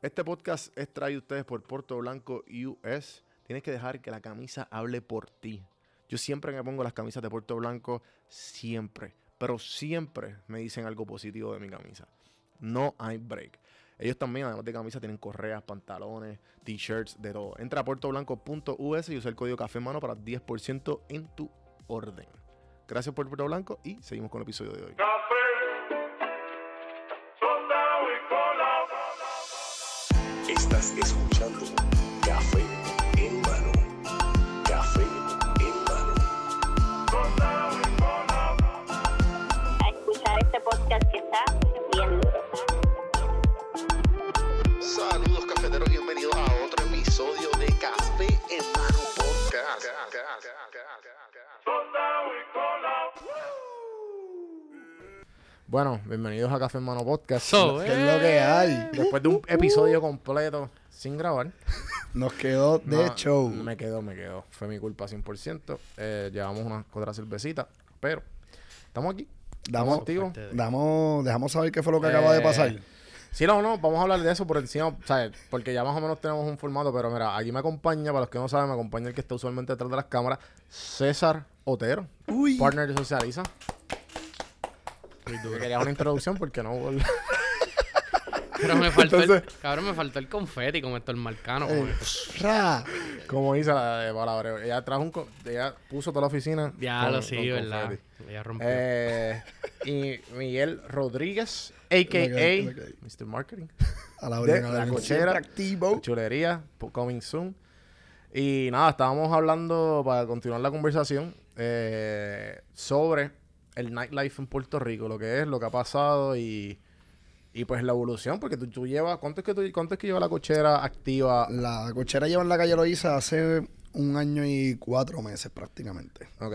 Este podcast es traído a ustedes por Puerto Blanco US. Tienes que dejar que la camisa hable por ti. Yo siempre me pongo las camisas de Puerto Blanco, siempre, pero siempre me dicen algo positivo de mi camisa. No hay break. Ellos también, además de camisas, tienen correas, pantalones, t-shirts, de todo. Entra a puertoblanco.us y usa el código café mano para 10% en tu orden. Gracias por Puerto Blanco y seguimos con el episodio de hoy. Escuchando Café Bueno, bienvenidos a Café en Mano Podcast. So, ¿Qué es lo que hay? Después de un episodio completo sin grabar. Nos quedó de No, show. Me quedó, me quedó. Fue mi culpa 100%. Eh, llevamos unas otras cervecitas, pero estamos aquí. Damos, damos, dejamos saber qué fue lo que acaba de Eh, pasar. Sí, no, no, vamos a hablar de eso por encima, ¿sabes? Porque ya más o menos tenemos un formato, pero mira, aquí me acompaña, para los que no saben, me acompaña el que está usualmente detrás de las cámaras, César Otero, Uy. partner de Socializa. Que quería una introducción porque no... Pero me faltó Entonces- el, cabrón, me faltó el confeti como esto el marcano. Eh, como que- ra. Como dice la de palabra, ella trajo un... Ella puso toda la oficina. Diablo, con- sí, con verdad. confeti. Ella rompió. Eh, y Miguel Rodríguez, a.k.a. Ok, ok. Mr. Marketing. A la de orden, a la la cochera. Activo. Chulería, coming soon. Y nada, estábamos hablando, para continuar la conversación, eh, sobre el nightlife en Puerto Rico, lo que es, lo que ha pasado y, y pues la evolución, porque tú, tú llevas, ¿cuánto es, que tú, ¿cuánto es que lleva la cochera activa? La cochera lleva en la calle Loíza hace un año y cuatro meses prácticamente. Ok,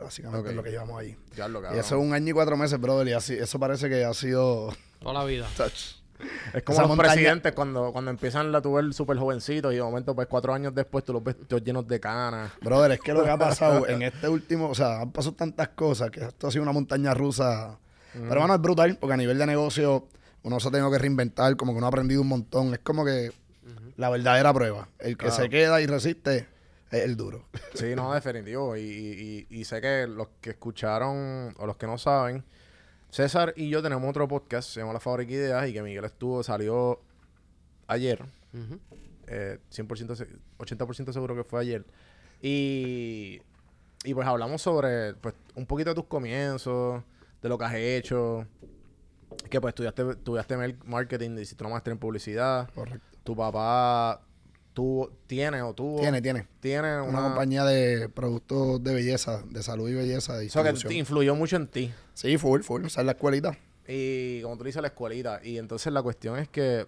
Básicamente es lo que llevamos ahí. ya lo Y eso es un año y cuatro meses, brother. Y así, eso parece que ha sido. Toda la vida. touch. Es como esa los montaña- presidentes cuando, cuando empiezan la tu ver súper jovencitos y de momento, pues cuatro años después, tú los ves todos llenos de canas. Brother, es que lo que ha pasado en este último, o sea, han pasado tantas cosas que esto ha sido una montaña rusa. Pero bueno, es brutal, porque a nivel de negocio uno se ha tenido que reinventar, como que uno ha aprendido un montón. Es como que la verdadera prueba. El que se queda y resiste es el duro. Sí, no, definitivo. Y, y- y- y sé que los que escucharon o los que no saben, César y yo tenemos otro podcast, se llama La Fábrica de Ideas, y que Miguel estuvo, salió ayer. Ujú. eh, 100%, se- 80% seguro que fue ayer. Y, y pues hablamos sobre pues, un poquito de tus comienzos, de lo que has hecho. Que pues estudiaste, estudiaste marketing, hiciste una maestría en publicidad. Correcto. Tu papá tuvo, tiene o tuvo. Tiene, tiene. Tiene una, Una compañía de productos de belleza, de salud y belleza, de O sea, que te influyó mucho en ti. Sí, full, full. O sea, en la escuelita. Y como tú dices, la escuelita. Y entonces la cuestión es que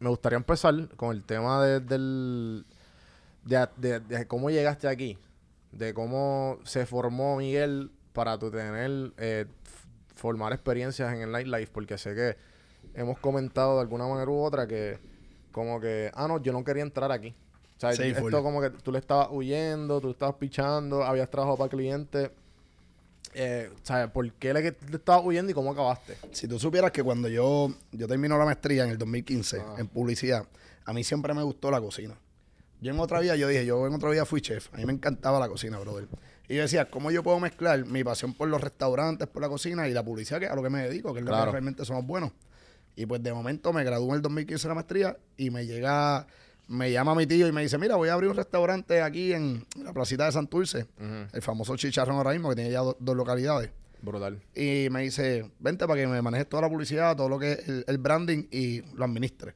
me gustaría empezar con el tema de, del, de, de- de cómo llegaste aquí. De cómo se formó Miguel para tu tener, eh, formar experiencias en el nightlife. Porque sé que hemos comentado de alguna manera u otra que como que, ah, no, yo no quería entrar aquí. O sea, Sí, esto full. como que tú le estabas huyendo, tú estabas pichando, habías trabajado para clientes. Eh, ¿sabes? ¿Por qué le, le estabas huyendo y cómo acabaste? Si tú supieras que cuando yo, yo termino la maestría en el 2015 Ah. en publicidad, a mí siempre me gustó la cocina. Yo en otra vida, yo dije, yo en otra vida fui chef. A mí me encantaba la cocina, brother. Y yo decía, ¿cómo yo puedo mezclar mi pasión por los restaurantes, por la cocina y la publicidad, que es a lo que me dedico, que es lo que realmente somos buenos? Y pues de momento me gradué en el 2015 de la maestría y me llega, me llama mi tío y me dice, mira, voy a abrir un restaurante aquí en la placita de Santurce, Ujú. el famoso chicharrón ahora mismo, que tiene ya do- dos localidades. Brutal. Y me dice, vente para que me manejes toda la publicidad, todo lo que es el, el branding y lo administre.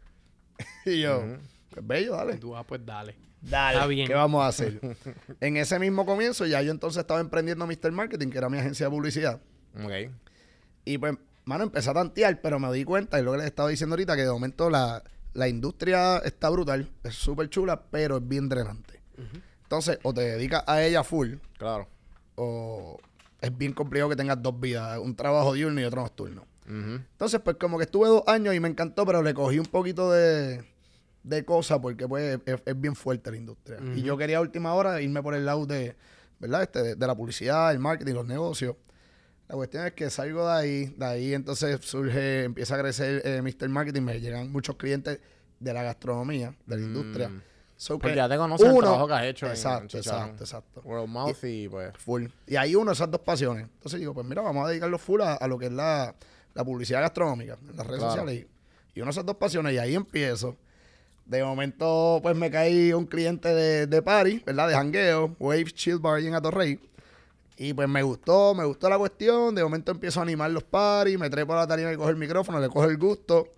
y yo, pues bello, Y dale. tú, ah, pues dale. Dale. Está bien. ¿Qué vamos a hacer? en ese mismo comienzo ya yo entonces estaba emprendiendo Mr. Marketing, que era mi agencia de publicidad. Ok. Y pues, mano, empecé a tantear, pero me di cuenta, y lo que les estaba diciendo ahorita, que de momento la, la industria está brutal, es súper chula, pero es bien drenante. Entonces, o te dedicas a ella full, Claro. o es bien complicado que tengas dos vidas, un trabajo diurno y otro nocturno. Entonces, pues como que estuve dos años y me encantó, pero le cogí un poquito de, de cosas porque pues es, es bien fuerte la industria. Y yo quería a última hora irme por el lado de, ¿verdad? Este, de, de la publicidad, el marketing, los negocios. La cuestión es que salgo de ahí, de ahí entonces surge, empieza a crecer eh, Mr. Marketing, me llegan muchos clientes de la gastronomía, de la industria. Mm. So que ya te conocen el uno- trabajo que has hecho en Exacto, exacto, exacto. Word of mouth y pues... Full. Y ahí uno esas dos pasiones. Entonces digo, pues mira, vamos a dedicarlo full a, a lo que es la, la publicidad gastronómica en las redes Claro. sociales. Y, y uno esas dos pasiones, y ahí empiezo. De momento, pues me caí un cliente de, de party, ¿verdad? De jangueo, Wave Chill Bar en Atorrey. Y pues me gustó, me gustó la cuestión. De momento empiezo a animar los parties, me trepo a la tarima y cojo el micrófono, le cojo el gusto.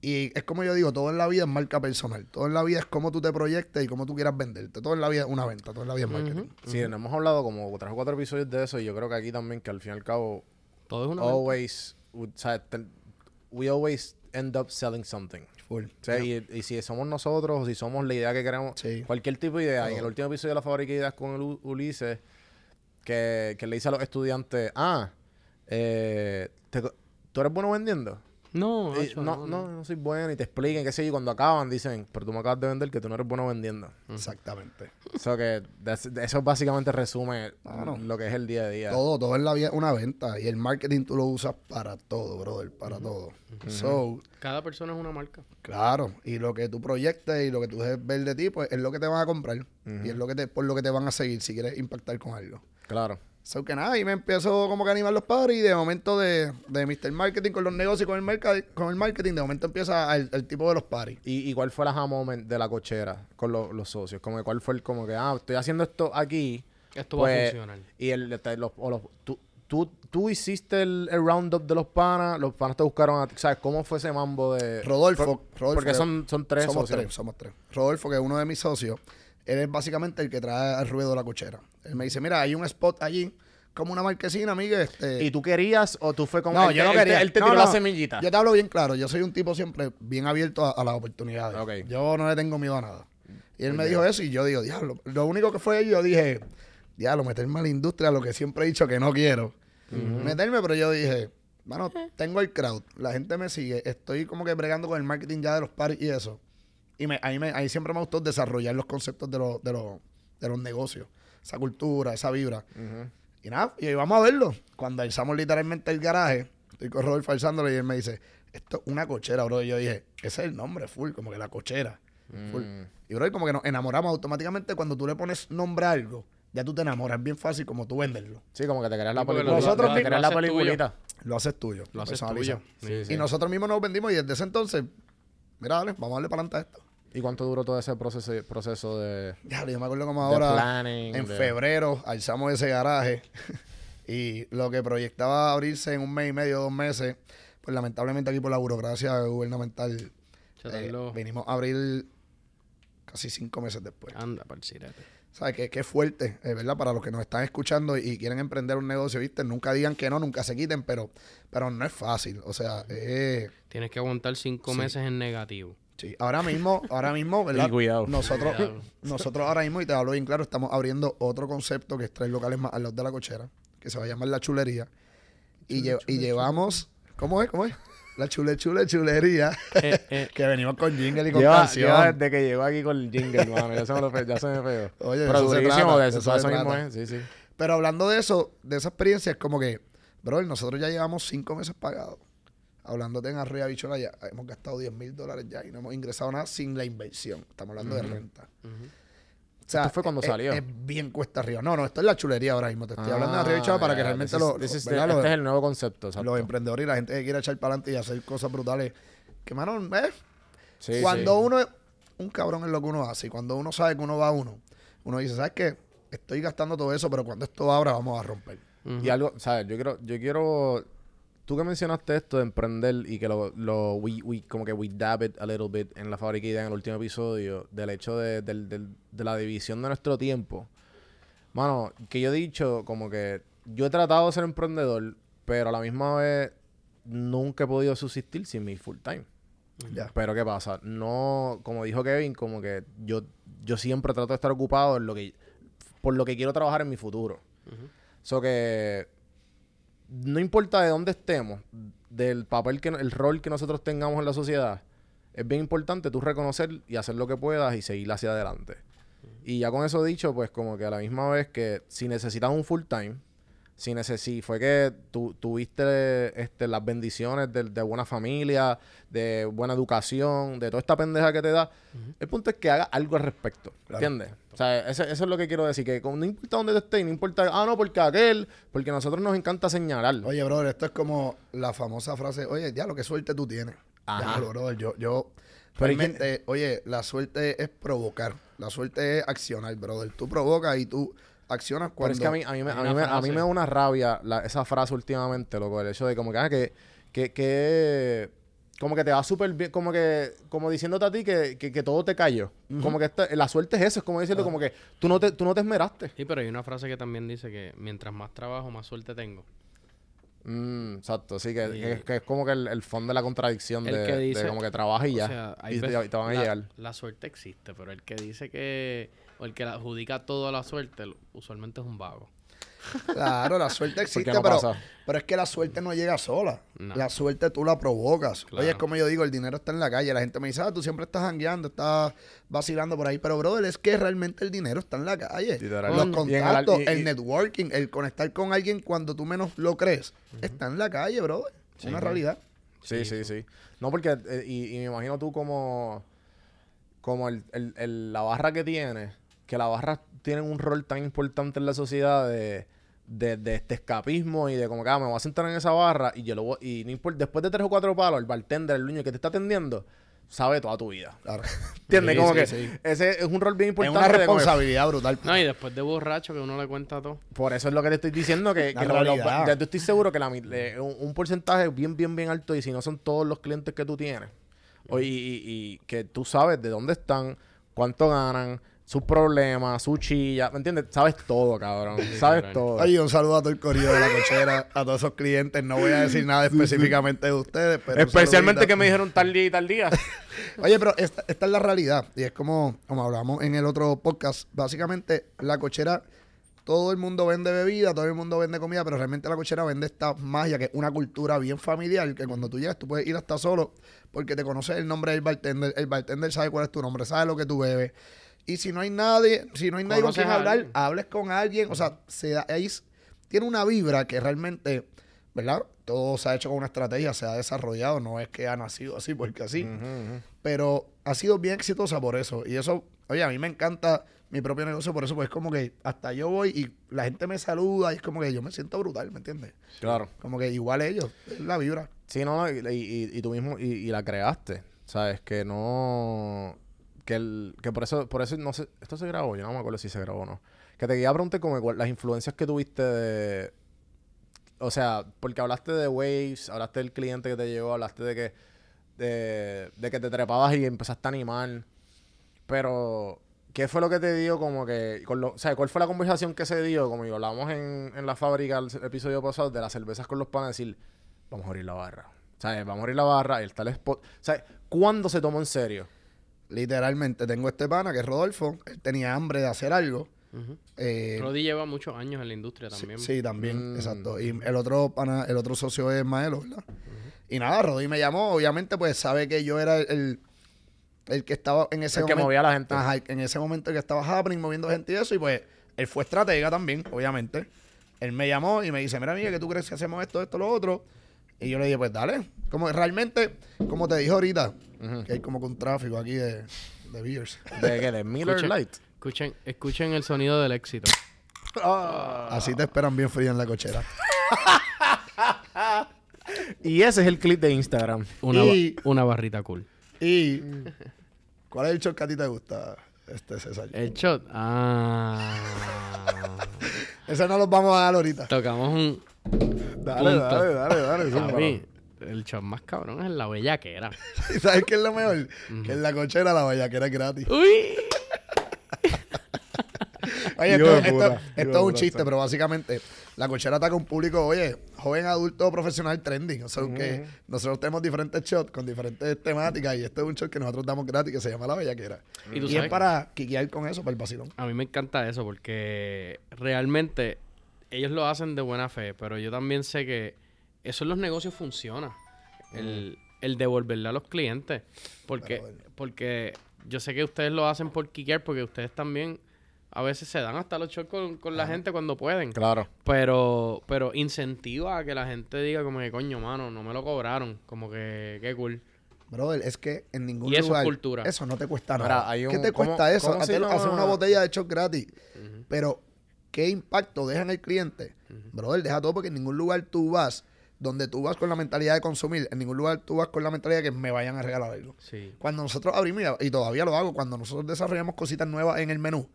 Y es como yo digo, todo en la vida es marca personal. Todo en la vida es cómo tú te proyectes y cómo tú quieras venderte. Todo en la vida es una venta, todo en la vida es marketing. Sí, no hemos hablado como tres o cuatro episodios de eso y yo creo que aquí también que al fin y al cabo Todo es una always, o sea, ten- we always end up selling something. Full. O sea, y, y si somos nosotros, o si somos la idea que queremos, Sí. cualquier tipo de idea. Y en el Todo. último episodio de la fábrica de ideas con el U- Ulises, que, que le dice a los estudiantes, ah, eh, te ¿tú eres bueno vendiendo? No, Y, hacho, no, no, no soy bueno, y te expliquen, qué sé yo, y cuando acaban dicen, pero tú me acabas de vender que tú no eres bueno vendiendo. Exactamente. O sea que eso básicamente resume Claro. lo que es el día a día. Todo, todo en la vida es una venta. Y el marketing tú lo usas para todo, brother, para todo. So, Cada persona es una marca. claro. Y lo que tú proyectes y lo que tú dejes ver de ti, pues es lo que te van a comprar. Y es lo que te, por lo que te van a seguir si quieres impactar con algo. Claro. So que nada, y me empiezo como que a animar los padres y de momento de, de Mr. Marketing con los negocios y con el, merca- con el marketing, de momento empieza el, el tipo de los paris. ¿Y, y cuál fue la aha moment de la cochera con lo- los socios? Como que cuál fue el como que, ah, estoy haciendo esto aquí. Esto va a pues, funcionar. Y el, te- los, o los- tú, tú, tú hiciste el, el roundup de los panas, los panas te buscaron a ti. ¿Sabes cómo fue ese mambo de. Rodolfo, Por- Rodolfo porque que- son, son tres somos socios. tres, somos tres. Rodolfo, que es uno de mis socios, él es básicamente el que trae al ruedo la cochera. Él me dice, mira, hay un spot allí, como una marquesina, amiga. Este... ¿Y tú querías o tú fue como. no, él yo no él te- quería. Él te, No, tiró no, la semillita. Yo te hablo bien claro. Yo soy un tipo siempre bien abierto a, a las oportunidades. Ok. Yo no le tengo miedo a nada. Y él me dijo eso y yo digo, diablo. Lo único que fue yo dije, diablo, meterme a la industria, lo que siempre he dicho que no quiero. Meterme, pero yo dije, bueno, tengo el crowd, la gente me sigue, estoy como que bregando con el marketing ya de los paris y eso. Y me, ahí, me, ahí siempre me gustó desarrollar los conceptos de, los de, los de los negocios, esa cultura, esa vibra. Ujú. Y nada, y ahí vamos a verlo. Cuando alzamos literalmente el garaje, estoy con Rodolfo alzándolo y él me dice, esto es una cochera, bro. Y yo dije, ese es el nombre, full, como que la cochera. Full. Mm. Y bro, y como que nos enamoramos automáticamente cuando tú le pones nombre a algo, ya tú te enamoras. Es bien fácil como tú venderlo. Sí, como que te querías la película. nosotros te querías la lo haces tuyo. peliculita. Lo haces tuyo. Lo haces tuyo. Sí, sí. Y nosotros mismos nos vendimos y desde ese entonces, mira, dale, vamos a darle para adelante a esto. ¿Y cuánto duró todo ese proceso, proceso de, Ya, yo me acuerdo como ahora. planning? En de- febrero alzamos ese garaje y lo que proyectaba abrirse en un mes y medio, dos meses, pues lamentablemente aquí por la burocracia gubernamental eh, vinimos a abrir casi cinco meses después. Anda, sirete. ¿Sabes? Que, que es fuerte, eh, ¿verdad? Para los que nos están escuchando y quieren emprender un negocio, ¿viste? Nunca digan que no, nunca se quiten, pero, pero no es fácil. O sea, eh, Tienes que aguantar cinco Sí. meses en negativo. Sí. Ahora mismo, ahora mismo, ¿verdad? Y cuidado. Nosotros, Cuidado. nosotros ahora mismo, y te hablo bien claro, estamos abriendo otro concepto que es tres locales más al lado de la cochera, que se va a llamar La Chulería. Y, lle- y llevamos, ¿cómo es? ¿Cómo es? La chule, chule, chulería. Eh, eh, que venimos con jingle y con Lleva, canción. lleva desde que llegó aquí con el jingle, mano. Ya se me, lo ya se me pegó. Oye, Pero eso se trata, de eso, eso eso mismo es. Sí, sí. Pero hablando de eso, de esa experiencia, es como que, bro, nosotros ya llevamos cinco meses pagados. Hablándote en arriba, bichola, ya hemos gastado 10 mil dólares ya y no hemos ingresado nada sin la inversión. Estamos hablando de renta. O sea, Esto fue cuando es- salió. Es, bien cuesta arriba. No, no, esto es la chulería ahora mismo. Te estoy hablando de arriba, Ah, bichola, para que realmente lo, is. Este es el nuevo concepto, exacto. los emprendedores y la gente que quiere echar para adelante y hacer cosas brutales. Que, mano, ¿ves? Sí, cuando sí. uno es un cabrón en lo que uno hace y cuando uno sabe que uno va a uno, uno dice, ¿sabes qué? Estoy gastando todo eso, pero cuando esto abra vamos a romper. Y algo, ¿sabes? Yo quiero, yo quiero, tú que mencionaste esto de emprender y que lo, lo we, we- como que we dab it a little bit en la fábrica en el último episodio, del hecho de, del- del- de la división de nuestro tiempo. Mano, que yo he dicho como que yo he tratado de ser emprendedor, pero a la misma vez nunca he podido subsistir sin mi full time. Pero ¿qué pasa? No, como dijo Kevin, como que yo, yo siempre trato de estar ocupado en lo que, por lo que quiero trabajar en mi futuro. So que no importa de dónde estemos, del papel que, el rol que nosotros tengamos en la sociedad, es bien importante tú reconocer y hacer lo que puedas y seguir hacia adelante. Y ya con eso dicho, pues como que a la misma vez que si necesitas un full time, si, neces- si fue que tú tuviste este, las bendiciones de, de buena familia, de buena educación, de toda esta pendeja que te da, el punto es que haga algo al respecto. ¿Entiendes? O sea, ese- eso es lo que quiero decir, que no importa dónde tú estés, no importa, ah, no, porque aquel, porque a nosotros nos encanta señalar. Oye, brother, esto es como la famosa frase, oye, ya lo que suerte tú tienes. Ajá. Ya, brother, yo, yo, Pero realmente, oye, la suerte es provocar, la suerte es accionar, brother. Tú provocas y tú accionas Pero cuando... es que a mí, a mí, me, a mí, me, a mí me da una rabia la- esa frase últimamente, loco. El hecho de como que, ah, que, que, que- como que te va súper bien, como que, como diciéndote a ti que, que, que todo te cayó. Como que esta- la suerte es eso, es como diciendo como que tú no te, tú no te esmeraste. Sí, pero hay una frase que también dice que mientras más trabajo, más suerte tengo. Mm, exacto, sí, que, Y- que- que es como que el, el fondo de la contradicción El de, que de dice- como que trabaja y ya. O sea, y, te, veces- y te van a la, llegar. La suerte existe, pero el que dice que... O el que le adjudica todo a la suerte, usualmente es un vago. Claro, la suerte existe, no pero, pero es que la suerte no llega sola. No. La suerte tú la provocas. Claro. Oye, es como yo digo, el dinero está en la calle. La gente me dice, ah, tú siempre estás jangueando, estás vacilando por ahí. Pero, brother, es que realmente el dinero está en la calle. Los Y en contactos, y- el networking, el conectar con alguien cuando tú menos lo crees, está en la calle, brother. Es una realidad. Sí, sí, sí. No, porque, eh, y, y me imagino tú como, como el, el- el- la barra que tienes, que la barra tiene un rol tan importante en la sociedad de, de, de este escapismo y de como que, ah, me voy a sentar en esa barra y yo lo voy, y no importa, después de tres o cuatro palos, el bartender, el dueño que te está atendiendo, sabe toda tu vida. Claro. ¿Entiendes? Sí, como sí, que sí. ese es un rol bien Es importante. una responsabilidad brutal. No, y después de borracho que uno le cuenta todo. por eso es lo que te estoy diciendo, que, La que lo- lo- yo estoy seguro que la mi- le- un, un porcentaje bien, bien, bien alto, y si no son todos los clientes que tú tienes, o- y, y- y que tú sabes de dónde están, cuánto ganan, sus problemas, su chilla, ¿me entiendes? Sabes todo, cabrón. Sabes cabrón. todo. Oye, un saludo a todo el corillo de la cochera, a todos esos clientes. No voy a decir nada específicamente de ustedes, pero. Especialmente que me dijeron tal día y tal día. Oye, pero esta, esta es la realidad. Y es como, como hablamos en el otro podcast. Básicamente, la cochera, todo el mundo vende bebida, todo el mundo vende comida, pero realmente la cochera vende esta magia, que es una cultura bien familiar, que cuando tú llegas, tú puedes ir hasta solo, porque te conoces el nombre del bartender, el bartender sabe cuál es tu nombre, sabe lo que tú bebes. Y si no hay nadie, si no hay nadie con quien hablar, hables con alguien. O sea, se da, ahí tiene una vibra que realmente, ¿verdad? Todo se ha hecho con una estrategia, se ha desarrollado, no es que ha nacido así porque así pero ha sido bien exitosa por eso. Y eso, oye, a mí me encanta mi propio negocio por eso, pues es como que hasta yo voy y la gente me saluda y es como que yo me siento brutal, ¿me entiendes? Claro. Como que igual ellos, es la vibra. Sí, no, no, y, y- y tú mismo, y, y la creaste. ¿Sabes? Que no. Que, el, que por eso, por eso no sé. Esto se grabó, yo no me acuerdo si se grabó o no. Que te quería preguntar como las influencias que tuviste de. O sea, porque hablaste de Waves, hablaste del cliente que te llegó, hablaste de que. De, que te trepabas y empezaste a animar. Pero. ¿Qué fue lo que te dio como que... Con lo, o sea, ¿cuál fue la conversación que se dio? Como hablábamos en, en la fábrica el episodio pasado de las cervezas con los panes, decir, vamos a abrir la barra. ¿Sabes? Vamos a abrir la barra, el spot. ¿Sabes? ¿Cuándo se tomó en serio? Literalmente, tengo este pana que es Rodolfo, él tenía hambre de hacer algo. Ujú. eh, Rodi lleva muchos años en la industria sí, también. Sí, también, Mm. exacto. Y el otro pana, el otro socio es Maelo, ¿verdad? Y nada, Rodolfo me llamó, obviamente, pues sabe que yo era el, el, el que estaba en ese El que movía a la gente. Ajá, en ese momento que estaba happening, moviendo gente y eso, y pues él fue estratega también, obviamente. Él me llamó y me dice, mira, amiga, ¿qué tú crees que hacemos esto, esto, lo otro? Y yo le dije, pues dale. Como realmente, como te dije ahorita, que hay como que un tráfico aquí de, de beers. ¿De qué? ¿De Miller Escuchen, Light? escuchen, escuchen el sonido del éxito. Así te esperan bien frío en la cochera. Y ese es el clip de Instagram. Una, Y- ba- una barrita cool. Y, ¿cuál es el show que a ti te gusta, este César? El shot. Ah. Ese no los vamos a dar ahorita. Tocamos un. Dale, Punto. dale, dale, dale. zúmbalo. El shot más cabrón es la bellaquera. ¿Y sabes qué es lo mejor? Que en la cochera la vallaquera es gratis. Uy. Oye, esto, es un chiste, pero básicamente la cochera ataca a un público, oye, joven, adulto, profesional, trending. O sea, que nosotros tenemos diferentes shots con diferentes temáticas y este es un shot que nosotros damos gratis que se llama La Bellaquera. Y tú Y, es para quiquear con eso, para el vacilón. A mí me encanta eso porque realmente ellos lo hacen de buena fe, pero yo también sé que eso en los negocios funciona. El, el devolverle a los clientes. Porque, bueno. porque yo sé que ustedes lo hacen por quiquear porque ustedes también a veces se dan hasta los shots con, con la gente cuando pueden. Claro. Pero, pero incentiva a que la gente diga como que coño, mano, no me lo cobraron. Como que, qué cool. Brother, es que en ningún Y eso es lugar. cultura. Eso no te cuesta Mira, nada. hay ¿Qué un- te ¿cómo- cuesta eso? Hacer, hacer una botella de shot gratis. Pero, ¿qué impacto deja en el cliente? Brother, deja todo porque en ningún lugar tú vas donde tú vas con la mentalidad de consumir. En ningún lugar tú vas con la mentalidad de que me vayan a regalar algo. Sí. Cuando nosotros abrimos, y- todavía lo hago, cuando nosotros desarrollamos cositas nuevas en el menú,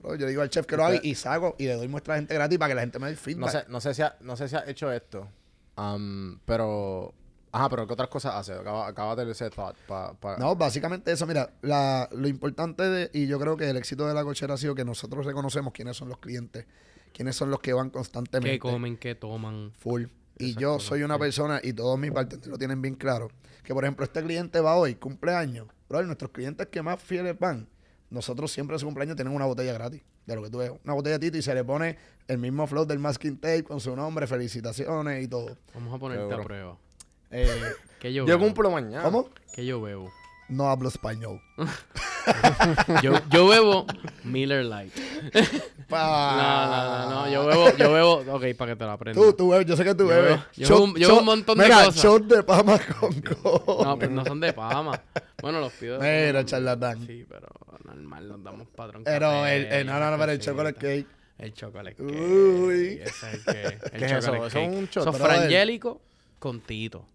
bro, yo digo al chef que lo haga y, saco y le doy muestra a la gente gratis para que la gente me dé el No feedback. sé, no sé si ha, no sé si has hecho esto. am, pero. Ajá, pero ¿qué otras cosas hace? Acaba, acaba de ese thought. Pa, pa- No, básicamente eso, mira, la, lo importante de, y yo creo que el éxito de la cochera ha sido que nosotros reconocemos quiénes son los clientes, quiénes son los que van constantemente. ¿Qué comen? ¿Qué toman? Full. Y yo soy una persona, y todos mis partners lo tienen bien claro, que por ejemplo este cliente va hoy, cumpleaños. Bro, nuestros clientes que más fieles van, nosotros siempre en su cumpleaños tenemos una botella gratis. De lo que tú ves, una botella de Tito y se le pone el mismo flow del masking tape con su nombre, felicitaciones y todo. Vamos a ponerte a prueba. Eh, ¿Qué yo, Yo bebo? cumplo mañana. ¿Cómo? ¿Qué yo bebo? No hablo español. Yo, yo bebo Miller Light. Pa- No, no, no, no. Yo bebo, yo bebo. Ok, para que te la aprendas. Tú, tú bebes, yo sé que tú Yo bebes. bebo- yo bebo un- yo bebo un montón de mira, cosas. shot de pama con coco. No, pues no son de Pama. Bueno, los pido. Mira, charlatán. Sí, pero normal, nos damos patrón. Pero el, el- no, no, no, pero el chocolate cake. El chocolate Uy. cake. Ese es el que. El ¿Qué es eso? chocolate ¿Eso es cake. un shot? Eso es Brother. frangélico con tito.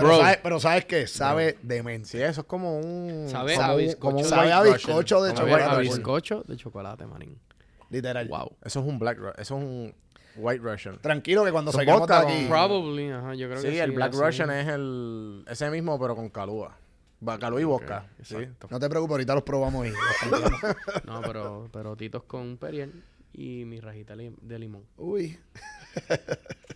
Pero, Bro. ¿sabes, pero ¿sabes qué? Sabe demente. Sí, eso es como un. Sabe como a un- bizcocho. como un Sabe White a Russian. bizcocho de Como White a bizcocho de chocolate, manín. Literal. Wow. Eso es un Black Ru- Eso es un White Russian. Tranquilo que cuando Son salgamos de vodka aquí. con- Probably, ajá, yo creo que Sí, el Black así. Russian es el. Ese mismo, pero con calúa. Va, Calúa y vodka. sí. Exacto. No te preocupes, ahorita los probamos y. No, pero, pero titos con Perrier y mi rajita li- de limón. Uy.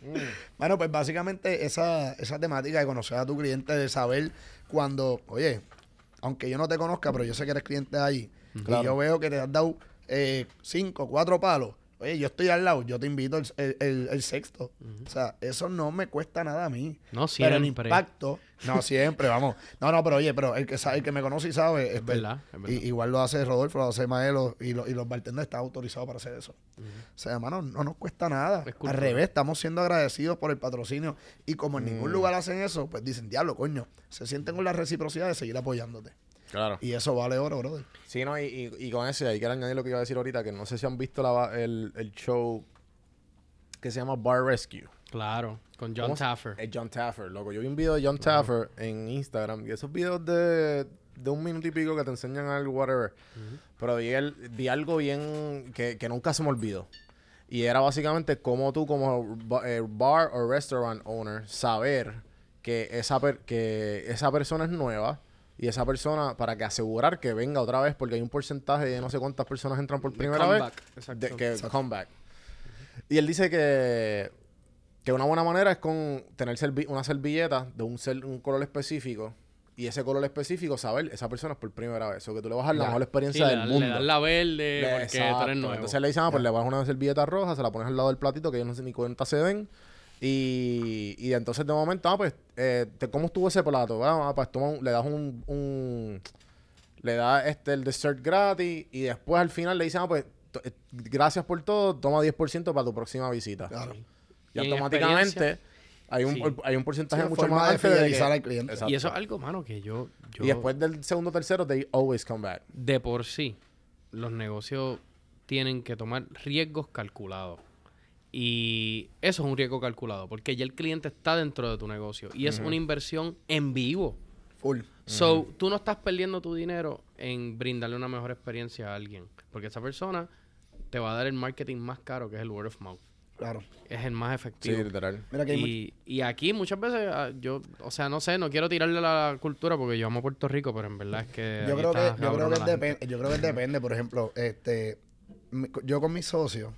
Mm. Bueno, pues básicamente esa, esa temática de conocer a tu cliente, de saber cuando, oye, aunque yo no te conozca, pero yo sé que eres cliente ahí, y yo veo que te has dado eh, cinco, cuatro palos, oye, yo estoy al lado, yo te invito el, el- el- el sexto. O sea, eso no me cuesta nada a mí. No Pero el siempre. impacto, no siempre, vamos. No, no, pero oye, pero el que sabe, el que me conoce y sabe, es, verdad, es verdad. Y, igual lo hace Rodolfo, lo hace Maelo y, lo- y los bartenders están autorizados para hacer eso. O sea, hermano, no nos cuesta nada. Al revés, estamos siendo agradecidos por el patrocinio. Y como en Mm. ningún lugar hacen eso, pues dicen, diablo, coño, se sienten con la reciprocidad de seguir apoyándote. Claro. Y eso vale oro, brother. Sí, no, y, y, y con eso, y ahí quiero añadir lo que iba a decir ahorita, que no sé si han visto la, el, el show que se llama Bar Rescue. Claro, con John ¿Cómo se- Taffer. Es John Taffer, loco. Yo vi un video de John Taffer en Instagram. Y esos videos de, de un minuto y pico que te enseñan algo, whatever. Pero vi, el- vi algo bien que, que nunca se me olvidó. Y era básicamente como tú, como eh, bar o restaurant owner, saber que esa, per- que esa persona es nueva. Y esa persona, para que asegurar que venga otra vez, porque hay un porcentaje de no sé cuántas personas entran por primera vez. comeback, exacto. De, que comeback. Y él dice que, que una buena manera es con tener servi- una servilleta de un, ser- un color específico. Y ese color específico, saber, esa persona es por primera vez. O que tú le vas a dar la mejor Sí, experiencia le, del dan- mundo. le dan la verde Le- porque tú eres nuevo. Entonces le dicen, ah, pues le vas una servilleta roja, se la pones al lado del platito, que ellos no sé ni cuenta se den. Y, y entonces de momento, ah, pues, eh, te- ¿cómo estuvo ese plato? Ah, pues toma un- le das un, un- le das este, el dessert gratis y después al final le dicen, ah, pues, eh, gracias por todo, toma 10% para tu próxima visita. Claro. Y, Y en automáticamente hay un, sí. hay un porcentaje Sí, mucho más de alto de fidelizar que- al cliente. Exacto. Y eso es algo, mano, que yo, yo Y después del segundo o tercero, they always come back. de por sí, los negocios tienen que tomar riesgos calculados. Y eso es un riesgo calculado, porque ya el cliente está dentro de tu negocio y es una inversión en vivo. Full. So, tú no estás perdiendo tu dinero en brindarle una mejor experiencia a alguien, porque esa persona te va a dar el marketing más caro, que es el word of mouth. Claro. Es el más Sí, efectivo. literal. Mira que y, y aquí muchas veces ah, yo, o sea, no sé, no quiero tirarle la cultura porque yo amo a Puerto Rico, pero en verdad es que Yo creo, que, yo, creo que depende, yo creo que depende, por ejemplo, este, mi- yo con mis socios,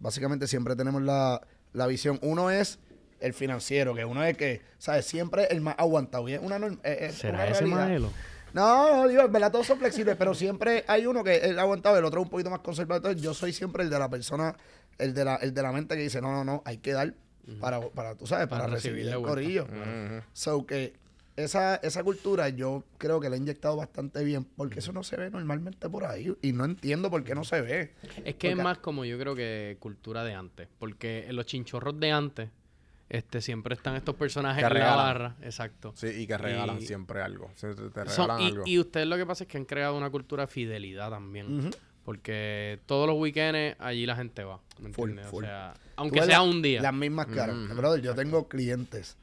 básicamente siempre tenemos la, la visión. Uno es el financiero, que uno es que, ¿sabes? Siempre el más aguantado. Y es una, norm- es- es ¿Será una ese modelo? No, no, digo, en verdad todos son flexibles, pero siempre hay uno que es aguantado, el otro un poquito más conservador. Yo soy siempre el de la persona, el de la, el de la mente que dice, no, no, no, hay que dar para, para tú sabes, para, Para recibir el vuelta. corillo. So que esa, esa cultura yo creo que la he inyectado bastante bien, porque eso no se ve normalmente por ahí. Y no entiendo por qué no se ve. Es que es más como yo creo que cultura de antes. Porque en los chinchorros de antes, este, siempre están estos personajes Que en la regalan. barra. Exacto. Sí, y que regalan Y- siempre algo. Sí, te, te Son- regalan y, algo. y ustedes lo que pasa es que han creado una cultura de fidelidad también. Porque todos los weekends allí la gente va. ¿me Full, entiendes? full. O sea, aunque sea la- un día. Las mismas caras. Brother, yo tengo clientes.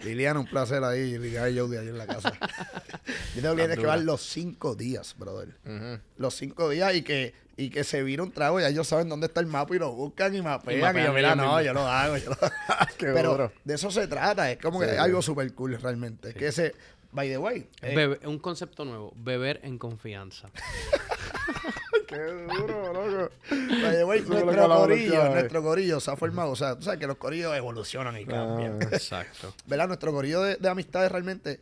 Liliana, un placer ahí. Liliana y Jody ahí en la casa. yo tengo clientes que van los cinco días, brother. Ujú. Los cinco días y que, y que se vira un trago. Ya ellos saben dónde está el mapa y lo buscan y mapean. Y, mapean yo, mira, no, yo lo hago. Yo lo Qué Pero duro. de eso se trata. Es como que Sí. es algo súper cool realmente. Que ese, by the way, eh, Bebe- un concepto nuevo. Beber en confianza. Qué duro, loco. nuestro corillo, nuestro corillo se ha formado. O sea, tú sabes que los corillos evolucionan y cambian. Ah. Exacto. ¿verdad? Nuestro corillo de, de amistades realmente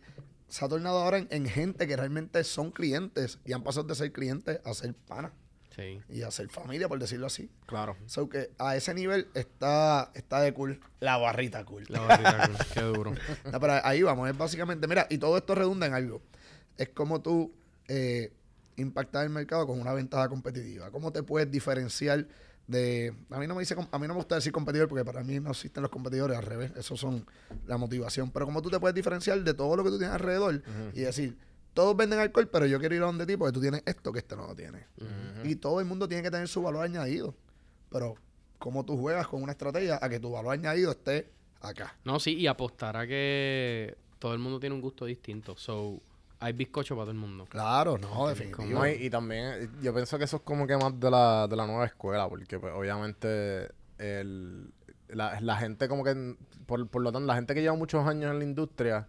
se ha tornado ahora en, en gente que realmente son clientes y han pasado de ser clientes a ser panas Sí. y a ser familia, por decirlo así. Claro. So que a ese nivel está, está de cool. La barrita cool. La barrita, cool. qué duro. No, pero ahí vamos, es básicamente, mira, y todo esto redunda en algo. Es como tú eh, impactar el mercado con una ventaja competitiva. ¿Cómo te puedes diferenciar de... A mí no me dice, a mí no me gusta decir competidor porque para mí no existen los competidores, al revés, esos son la motivación. Pero cómo tú te puedes diferenciar de todo lo que tú tienes alrededor y decir, todos venden alcohol, pero yo quiero ir a donde ti porque tú tienes esto que este no lo tiene. Y todo el mundo tiene que tener su valor añadido. Pero cómo tú juegas con una estrategia a que tu valor añadido esté acá. No, sí, y apostar a que todo el mundo tiene un gusto distinto. So, hay bizcocho para todo el mundo. Claro, no, definitivo. No, y, y también, yo pienso que eso es como que más de la, de la nueva escuela, porque pues, obviamente el, la, la gente como que, por, por lo tanto, la gente que lleva muchos años en la industria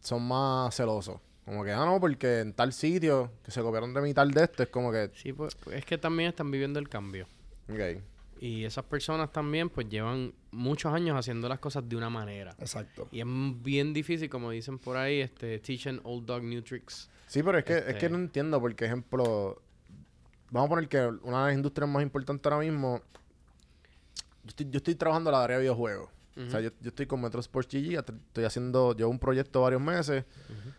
son más celosos. Como que, ah, no, porque en tal sitio que se copiaron de mi tal de esto, es como que, Sí, pues es que también están viviendo el cambio. ok. Y esas personas también pues llevan muchos años haciendo las cosas de una manera. Exacto. Y es bien difícil, como dicen por ahí, este, teaching old dog new tricks. Sí, pero es que, es Este- que no entiendo, porque, ejemplo, vamos a poner que una de las industrias más importantes ahora mismo, yo estoy, yo estoy trabajando en la área de videojuegos. O sea, yo, yo estoy con Metro Sports GG, estoy haciendo, llevo un proyecto varios meses,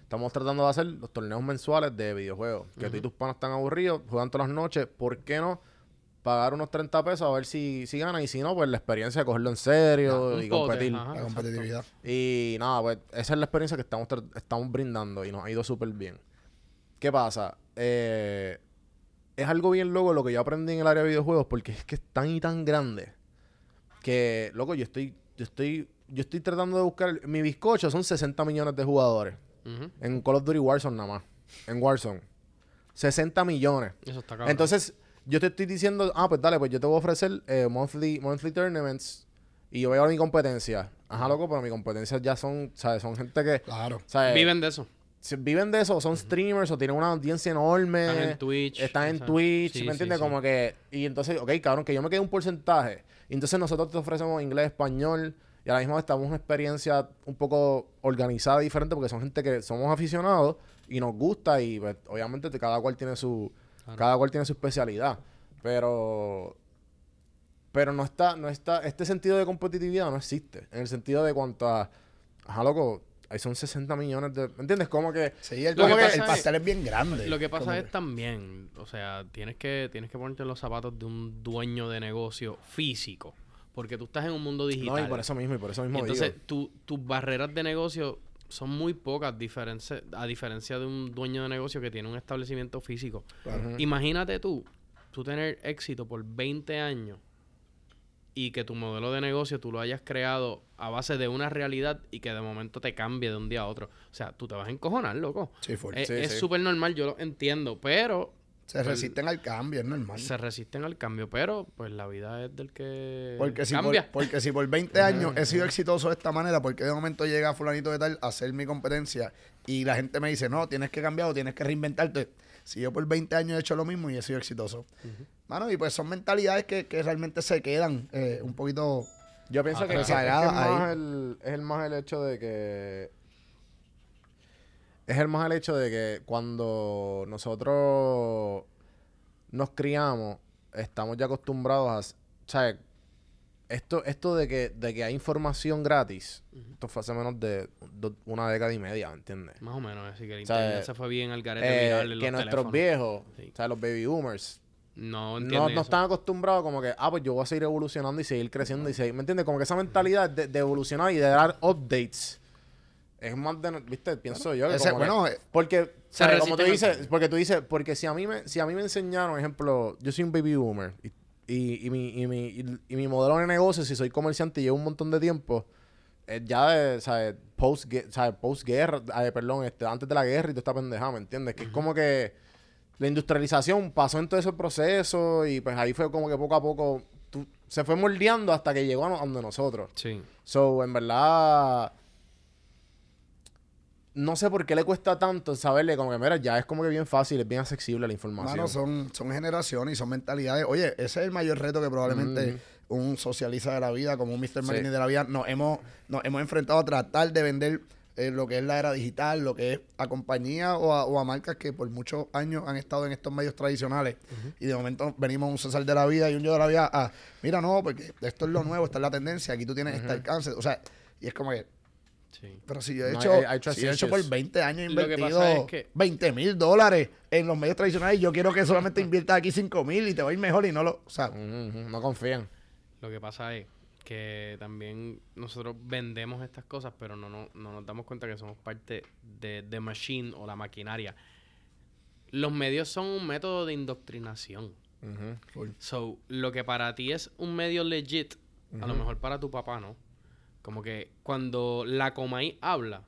estamos tratando de hacer los torneos mensuales de videojuegos, que tú y tus panas están aburridos, juegan todas las noches, ¿por qué no? Pagar unos 30 pesos a ver si, si ganan y si no, pues la experiencia de cogerlo en serio y pote, competir. ajá. La competitividad. Y nada, pues esa es la experiencia que estamos, estamos brindando y nos ha ido súper bien. ¿Qué pasa? Eh, es algo bien loco lo que yo aprendí en el área de videojuegos porque es que es tan y tan grande que, loco, yo estoy, yo estoy, yo estoy tratando de buscar. Mi bizcocho son 60 millones de jugadores en Call of Duty Warzone nada más. En Warzone. 60 millones. Eso está cabrón. Entonces, yo te estoy diciendo, ah, pues dale, pues yo te voy a ofrecer eh, monthly, monthly tournaments y yo voy a ver mi competencia. Ajá, loco, pero mi competencia ya son, ¿sabes? Son gente que, Claro. ¿sabes? Viven de eso. si viven de eso, son streamers o tienen una audiencia enorme. Están en Twitch, Están en. Twitch, Sí, ¿me entiendes? sí. Como que, y entonces, ok, cabrón, que yo me quede un porcentaje. Y entonces nosotros te ofrecemos inglés, español, y a la misma vez estamos una experiencia un poco organizada y diferente porque son gente que somos aficionados y nos gusta y pues, obviamente te- cada cual tiene su cada cual tiene su especialidad, pero pero no está no está este sentido de competitividad no existe en el sentido de cuanto a ajá, loco, ahí son 60 millones de, ¿me entiendes? Como que Sí, el, Lo que pastel, pasa el es- pastel es bien grande. Lo que pasa Como es también, o sea, tienes que, tienes que ponerte los zapatos de un dueño de negocio físico. Porque tú estás en un mundo digital. no, y por eso mismo, y por eso Y mismo entonces, digo. tu- tus barreras de negocio son muy pocas diferencia, a diferencia de un dueño de negocio que tiene un establecimiento físico. Imagínate tú, tú tener éxito por 20 años y que tu modelo de negocio tú lo hayas creado a base de una realidad y que de momento te cambie de un día a otro. O sea, tú te vas a encojonar, loco. Sí. Es Sí, es sí. súper normal, yo lo entiendo, pero se resisten al cambio, es normal. se resisten al cambio. Pero, pues, la vida es del que Porque si, por, cambia. porque si por 20 años he sido exitoso de esta manera, porque de momento llega fulanito de tal a hacer mi competencia y la gente me dice, no, tienes que cambiar o tienes que reinventarte. Si yo por 20 años he hecho lo mismo y he sido exitoso. Mano, y pues son mentalidades que, que realmente se quedan eh, un poquito... Yo pienso que, que- es, que es rezagada más ahí. el, es el más el hecho de que es el más el hecho de que cuando nosotros nos criamos estamos ya acostumbrados a, ¿sabes? esto, esto de que, de que hay información gratis, esto fue hace menos de una década y media, ¿me entiendes? Más o menos, así que el sea, internet se fue bien al garete Eh, viral en que los nuestros teléfonos. viejos, Sí. sea, los baby boomers, no no, están acostumbrados como que, ah, pues yo voy a seguir evolucionando y seguir creciendo y seguir, ¿me entiendes? Como que esa mentalidad de, de evolucionar y de dar updates es más de, viste, pienso yo. que ese- como que- bueno, eh, porque, Se ¿sabes? como tú dices, porque tú dices, porque si a mí me, si a mí me enseñaron, ejemplo, yo soy un baby boomer y, y, y mi, y, mi, y, y mi modelo de negocio, si soy comerciante y llevo un montón de tiempo, eh, ya de, ¿sabes? Post, ¿sabes? Post guerra, perdón, este, antes de la guerra y toda esta pendejada, ¿me entiendes? Que es como que la industrialización pasó en todo ese proceso y pues ahí fue como que poco a poco tú- se fue moldeando hasta que llegó a, no- a donde nosotros. Sí. So, en verdad, no sé por qué le cuesta tanto saberle como que, mira, ya es como que bien fácil, es bien accesible la información. Mano, son, son generaciones y son mentalidades. Oye, ese es el mayor reto que probablemente un socialista de la vida, como un Mr. Sí. Marini de la vida, nos hemos, nos hemos enfrentado a tratar de vender eh, lo que es la era digital, lo que es a compañías o a, o a marcas que por muchos años han estado en estos medios tradicionales. Y de momento venimos un César de la vida y un yo de la vida a, mira, no, porque esto es lo nuevo, esta es la tendencia, aquí tú tienes este alcance. O sea, y es como que, Sí. pero si yo he No, hecho, si yo he hecho por transitions. 20 años invertido es que- 20 mil dólares en los medios tradicionales, yo quiero que solamente inviertas aquí 5 mil y te va a ir mejor y no lo... O sea, No confían. Lo que pasa es que también nosotros vendemos estas cosas, pero no, no, no nos damos cuenta que somos parte de, de machine o la maquinaria. Los medios son un método de indoctrinación. So, lo que para ti es un medio legit, a lo mejor para tu papá no. Como que cuando la Comay habla,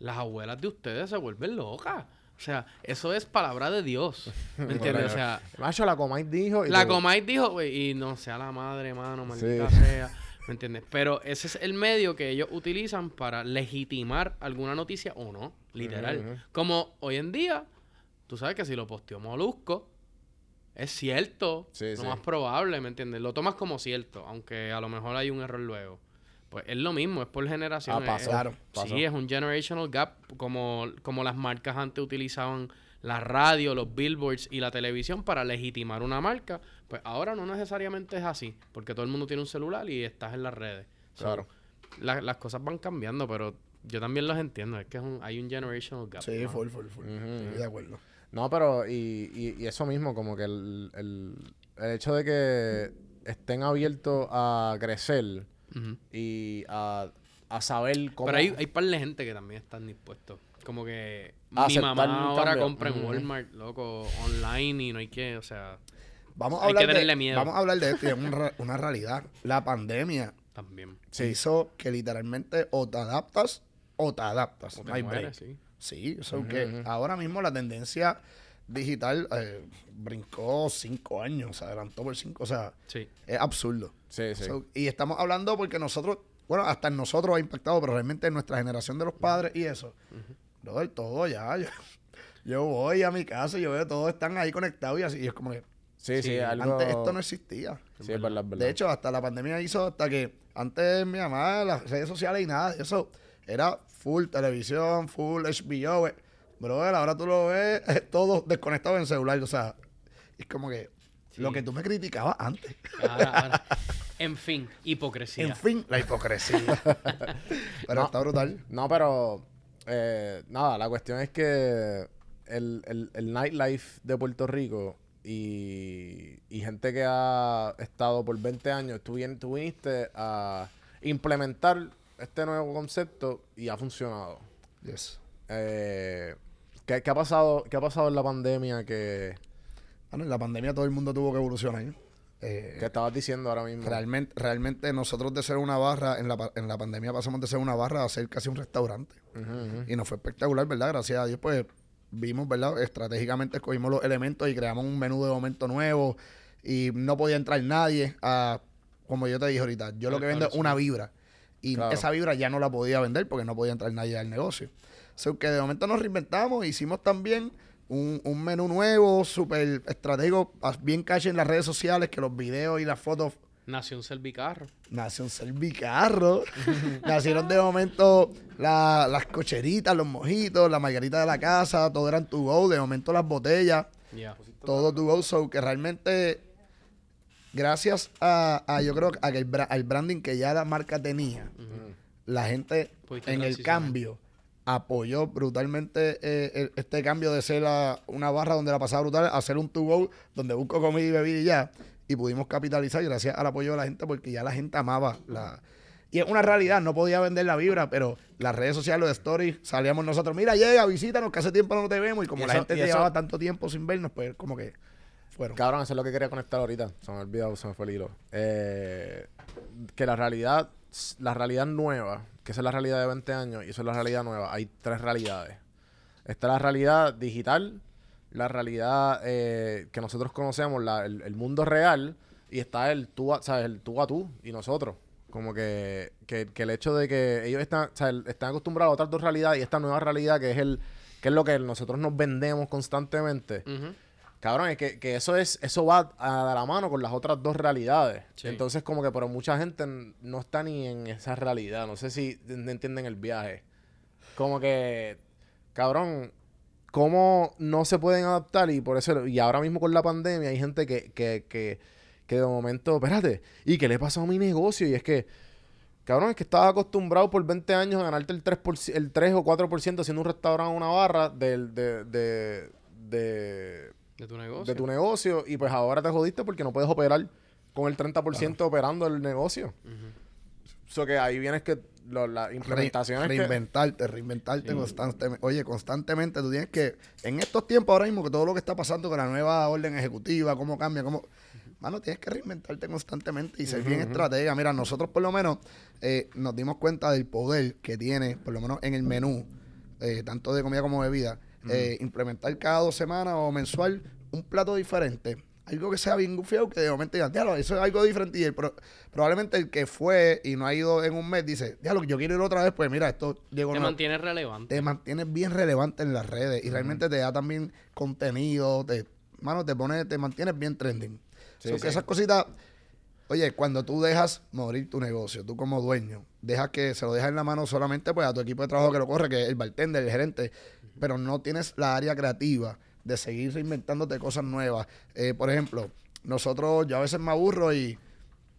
las abuelas de ustedes se vuelven locas. O sea, eso es palabra de Dios. ¿Me entiendes? O sea, Macho, la Comay dijo. y la tú- Comay dijo, güey, y no sea la madre, mano, maldita Sí. sea. ¿Me entiendes? Pero ese es el medio que ellos utilizan para legitimar alguna noticia o no, literal. Como hoy en día, tú sabes que si lo posteó Molusco, es cierto, Sí, lo sí. más probable, ¿me entiendes? Lo tomas como cierto, aunque a lo mejor hay un error luego. Pues es lo mismo, es por generación. Ah, pasó. es- Claro, pasó. Sí, es un generational gap, como, como las marcas antes utilizaban la radio, los billboards y la televisión para legitimar una marca. Pues ahora no necesariamente es así, porque todo el mundo tiene un celular y estás en las redes. So, Claro. la- las cosas van cambiando, pero yo también los entiendo. Es que es un- hay un generational gap. sí, ¿no? full, full, full. Estoy de acuerdo. No, pero y, y, y eso mismo, como que el, el, el hecho de que estén abiertos a crecer Y a, a saber cómo. Pero hay, hay par de gente que también están dispuestos. Como que mi mamá ahora cambio. compra en. Walmart, loco, online y no hay que, o sea, Vamos a, Hay que de, tenerle miedo. vamos a hablar de esto y es un ra- una realidad. La pandemia también. Sí. hizo que literalmente o te adaptas o te adaptas. O te No hay mueres, break. sí. Sí, eso Ujú, que ahora mismo la tendencia digital eh, brincó cinco años, se adelantó por cinco, o sea, Sí. es absurdo. Sí, sí. So, y estamos hablando porque nosotros, bueno, hasta en nosotros ha impactado, pero realmente en nuestra generación de los padres y eso, no del todo ya. Yo, yo voy a mi casa y yo veo todos están ahí conectados y así, y es como que sí, sí, Sí, algo. antes esto no existía. Sí, es verdad, verdad. De hecho, hasta la pandemia hizo hasta que antes mi mamá, las redes sociales y nada, eso era full televisión, full HBO. eh. Brother, ahora tú lo ves todo desconectado en celular. O sea, es como que lo que tú me criticabas antes. Ahora- ahora. En fin, hipocresía. En fin, la hipocresía. Pero No. está brutal. No, pero eh, nada, la cuestión es que el, el, el nightlife de Puerto Rico y, y gente que ha estado por 20 años, tú, tú viniste a implementar este nuevo concepto y ha funcionado. Yes. Eh, ¿qué, qué ha pasado, ¿Qué ha pasado en la pandemia que, Bueno, en la pandemia todo el mundo tuvo que evolucionar. Eh, que estabas diciendo ahora mismo? realmente, realmente nosotros de ser una barra, en la, en la pandemia pasamos de ser una barra a ser casi un restaurante. Y nos fue espectacular, ¿verdad? Gracias a Dios, pues vimos, ¿verdad? Estratégicamente escogimos los elementos y creamos un menú de momento nuevo. Y no podía entrar nadie a, como yo te dije ahorita, yo lo que vendo es una vibra. Y Claro. esa vibra ya no la podía vender porque no podía entrar nadie al negocio. So que de momento nos reinventamos, hicimos también un, un menú nuevo, súper estratégico, bien caché en las redes sociales, que los videos y las fotos Nació un servicarro. Nació un servicarro. Nacieron de momento la- las cocheritas, los mojitos, la margarita de la casa, todo eran to go. De momento las botellas, todo to go. So que realmente gracias a, a, yo creo, a que el al branding que ya la marca tenía, la gente Pudiste en el cambio apoyó brutalmente eh, el- este cambio de ser la- una barra donde la pasaba brutal a ser un to-go donde busco comida y bebida y ya. Y pudimos capitalizar gracias al apoyo de la gente porque ya la gente amaba la... Y es una realidad, no podía vender la vibra, pero las redes sociales, los stories, salíamos nosotros, mira, llega, visítanos, que hace tiempo no te vemos. Y como Y la eso- gente eso- llevaba tanto tiempo sin vernos, pues como que fueron. Cabrón, eso es lo que quería conectar ahorita. Se me ha olvidado, se me fue el hilo. Eh, que la realidad, la realidad nueva, que esa es la realidad de 20 años y eso es la realidad nueva. Hay tres realidades. Está la realidad digital, la realidad eh, que nosotros conocemos, la- el, mundo real, y está el tú, a, el tú a tú y nosotros. Como que, que, el hecho de que ellos están, están acostumbrados a otras dos realidades y esta nueva realidad que es el que es lo que nosotros nos vendemos constantemente. Cabrón, es que, que eso es, eso va a, la mano con las otras dos realidades. Sí. Entonces, como que, pero mucha gente no está ni en esa realidad. No sé si en- entienden el viaje. Como que, cabrón, cómo no se pueden adaptar y por eso, y ahora mismo con la pandemia hay gente que, que, que, que de momento, espérate, ¿y qué le pasó a mi negocio? Y es que, cabrón, es que estabas acostumbrado por 20 años a ganarte el 3, el 3 o 4% haciendo un restaurante o una barra del, de, de, de, De tu negocio. de tu negocio y pues ahora te jodiste porque no puedes operar con el 30% operando el negocio. Eso que ahí vienes que lo- las Re- implementaciones que... reinventarte, reinventarte constantemente. Oye, constantemente tú tienes que, en estos tiempos ahora mismo, que todo lo que está pasando con la nueva orden ejecutiva, cómo cambia, cómo... Mano, tienes que reinventarte constantemente y ser bien estratega. Mira, nosotros por lo menos eh, nos dimos cuenta del poder que tiene, por lo menos en el menú, eh, tanto de comida como bebida, eh, implementar cada dos semanas o mensual un plato diferente. Algo que sea bien gufiado, que de momento digan, diablo, eso es algo diferente. Y el pro- probablemente el que fue y no ha ido en un mes dice, diablo, yo quiero ir otra vez, pues mira, esto llegó Te nuevo". mantienes relevante. te mantienes bien relevante en las redes y realmente te da también contenido, te, mano, te pone, te mantienes bien trending. Sí, So que sí. esas cositas, oye, cuando tú dejas morir tu negocio, tú como dueño, dejas que se lo dejas en la mano solamente pues a tu equipo de trabajo que lo corre, que es el bartender, el gerente, pero no tienes la área creativa de seguir reinventándote cosas nuevas. Eh, por ejemplo, nosotros, yo a veces me aburro y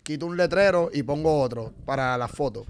quito un letrero y pongo otro para las fotos.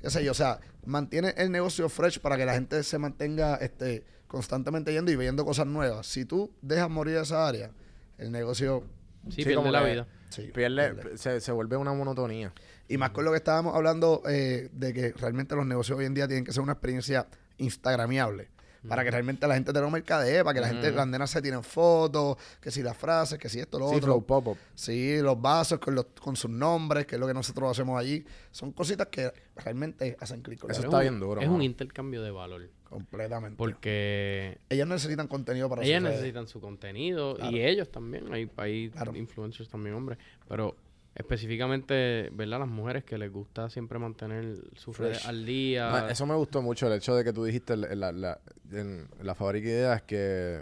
Qué sé yo, o sea, mantiene el negocio fresh para que la gente se mantenga este, constantemente yendo y viendo cosas nuevas. Si tú dejas morir esa área, el negocio... Sí, Sí, como pierde la que- vida. sí, Pierde, pierde. se, se vuelve una monotonía. Y más con lo que estábamos hablando eh, de que realmente los negocios hoy en día tienen que ser una experiencia instagramiable. Para que realmente la gente tenga un mercadeo, para que la gente, las nenas se tienen fotos, que si las frases, que si esto, lo Sí, otro. flow pop-up. Sí, los vasos con, los, con sus nombres, que es lo que nosotros hacemos allí. Son cositas que realmente hacen clic con Eso está un- bien duro, Es un intercambio de valor. Completamente. Porque ellas necesitan contenido para ellas necesitan su contenido Claro. y ellos también. Hay, hay Claro. influencers también, hombre. Pero específicamente, ¿verdad? Las mujeres que les gusta siempre mantener sus Fresh. redes al día. Eso me gustó mucho, el hecho de que tú dijiste en la, la- en la fábrica de ideas que,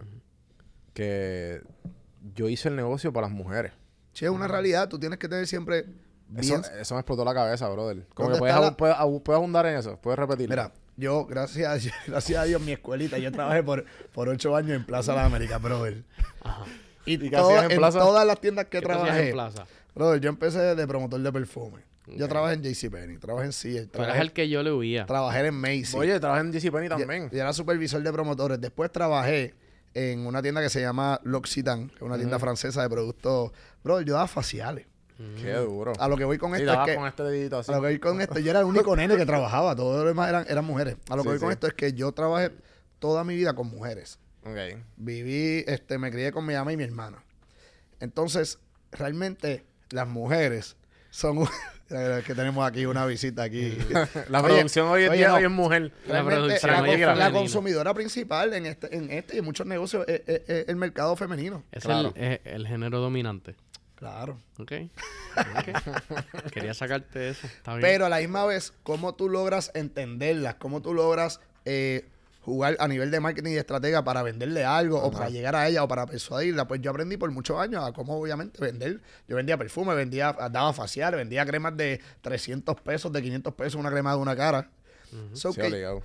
que yo hice el negocio para las mujeres. Sí, es una realidad. Tú tienes que tener siempre bien... Eso, eso me explotó la cabeza, brother. Como ¿Dónde que puedes, la- puedes, puedes abundar en eso, puedes repetirlo. Mira, yo, gracias a, Dios, gracias a Dios, mi escuelita, yo trabajé por, por ocho años en Plaza de las Américas, brother. Ajá. Y, ¿Y qué toda- hacías en en, Plaza? todas las tiendas que ¿Qué tú hacías trabajé, en plaza? Brother, yo empecé de promotor de perfume. Yo trabajé en JCPenney, trabajé en Sears, Tú eres trabajé, el que yo le huía. trabajé en Macy's. Oye, trabajé en JCPenney también. y era supervisor de promotores. Después trabajé en una tienda que se llama L'Occitane, que es una tienda francesa de productos. Bro, yo daba faciales. Qué duro. A lo que voy con esto es que... con este dedito así. A lo que voy con esto, yo era el único nene que trabajaba, todos los demás eran, eran mujeres. A lo que Sí, voy con sí. esto es que yo trabajé toda mi vida con mujeres. Ok. Viví, este, me crié con mi mamá y mi hermana. Entonces, realmente, las mujeres son que tenemos aquí una visita aquí. La Oye, producción hoy en día no. hoy es mujer. La producción la, la consumidora principal en este, en este y en muchos negocios es, es- es el mercado femenino. Es Claro. el, es el género dominante. Claro. ¿Ok? Ok. Quería sacarte eso. Está bien. Pero a la misma vez, cómo tú logras entenderlas, cómo tú logras eh, jugar a nivel de marketing y de estratega para venderle algo o para llegar a ella o para persuadirla. Pues yo aprendí por muchos años a cómo obviamente vender. Yo vendía perfume, vendía, daba facial, vendía cremas de 300 pesos, de 500 pesos, una crema de una cara. So Sí, que,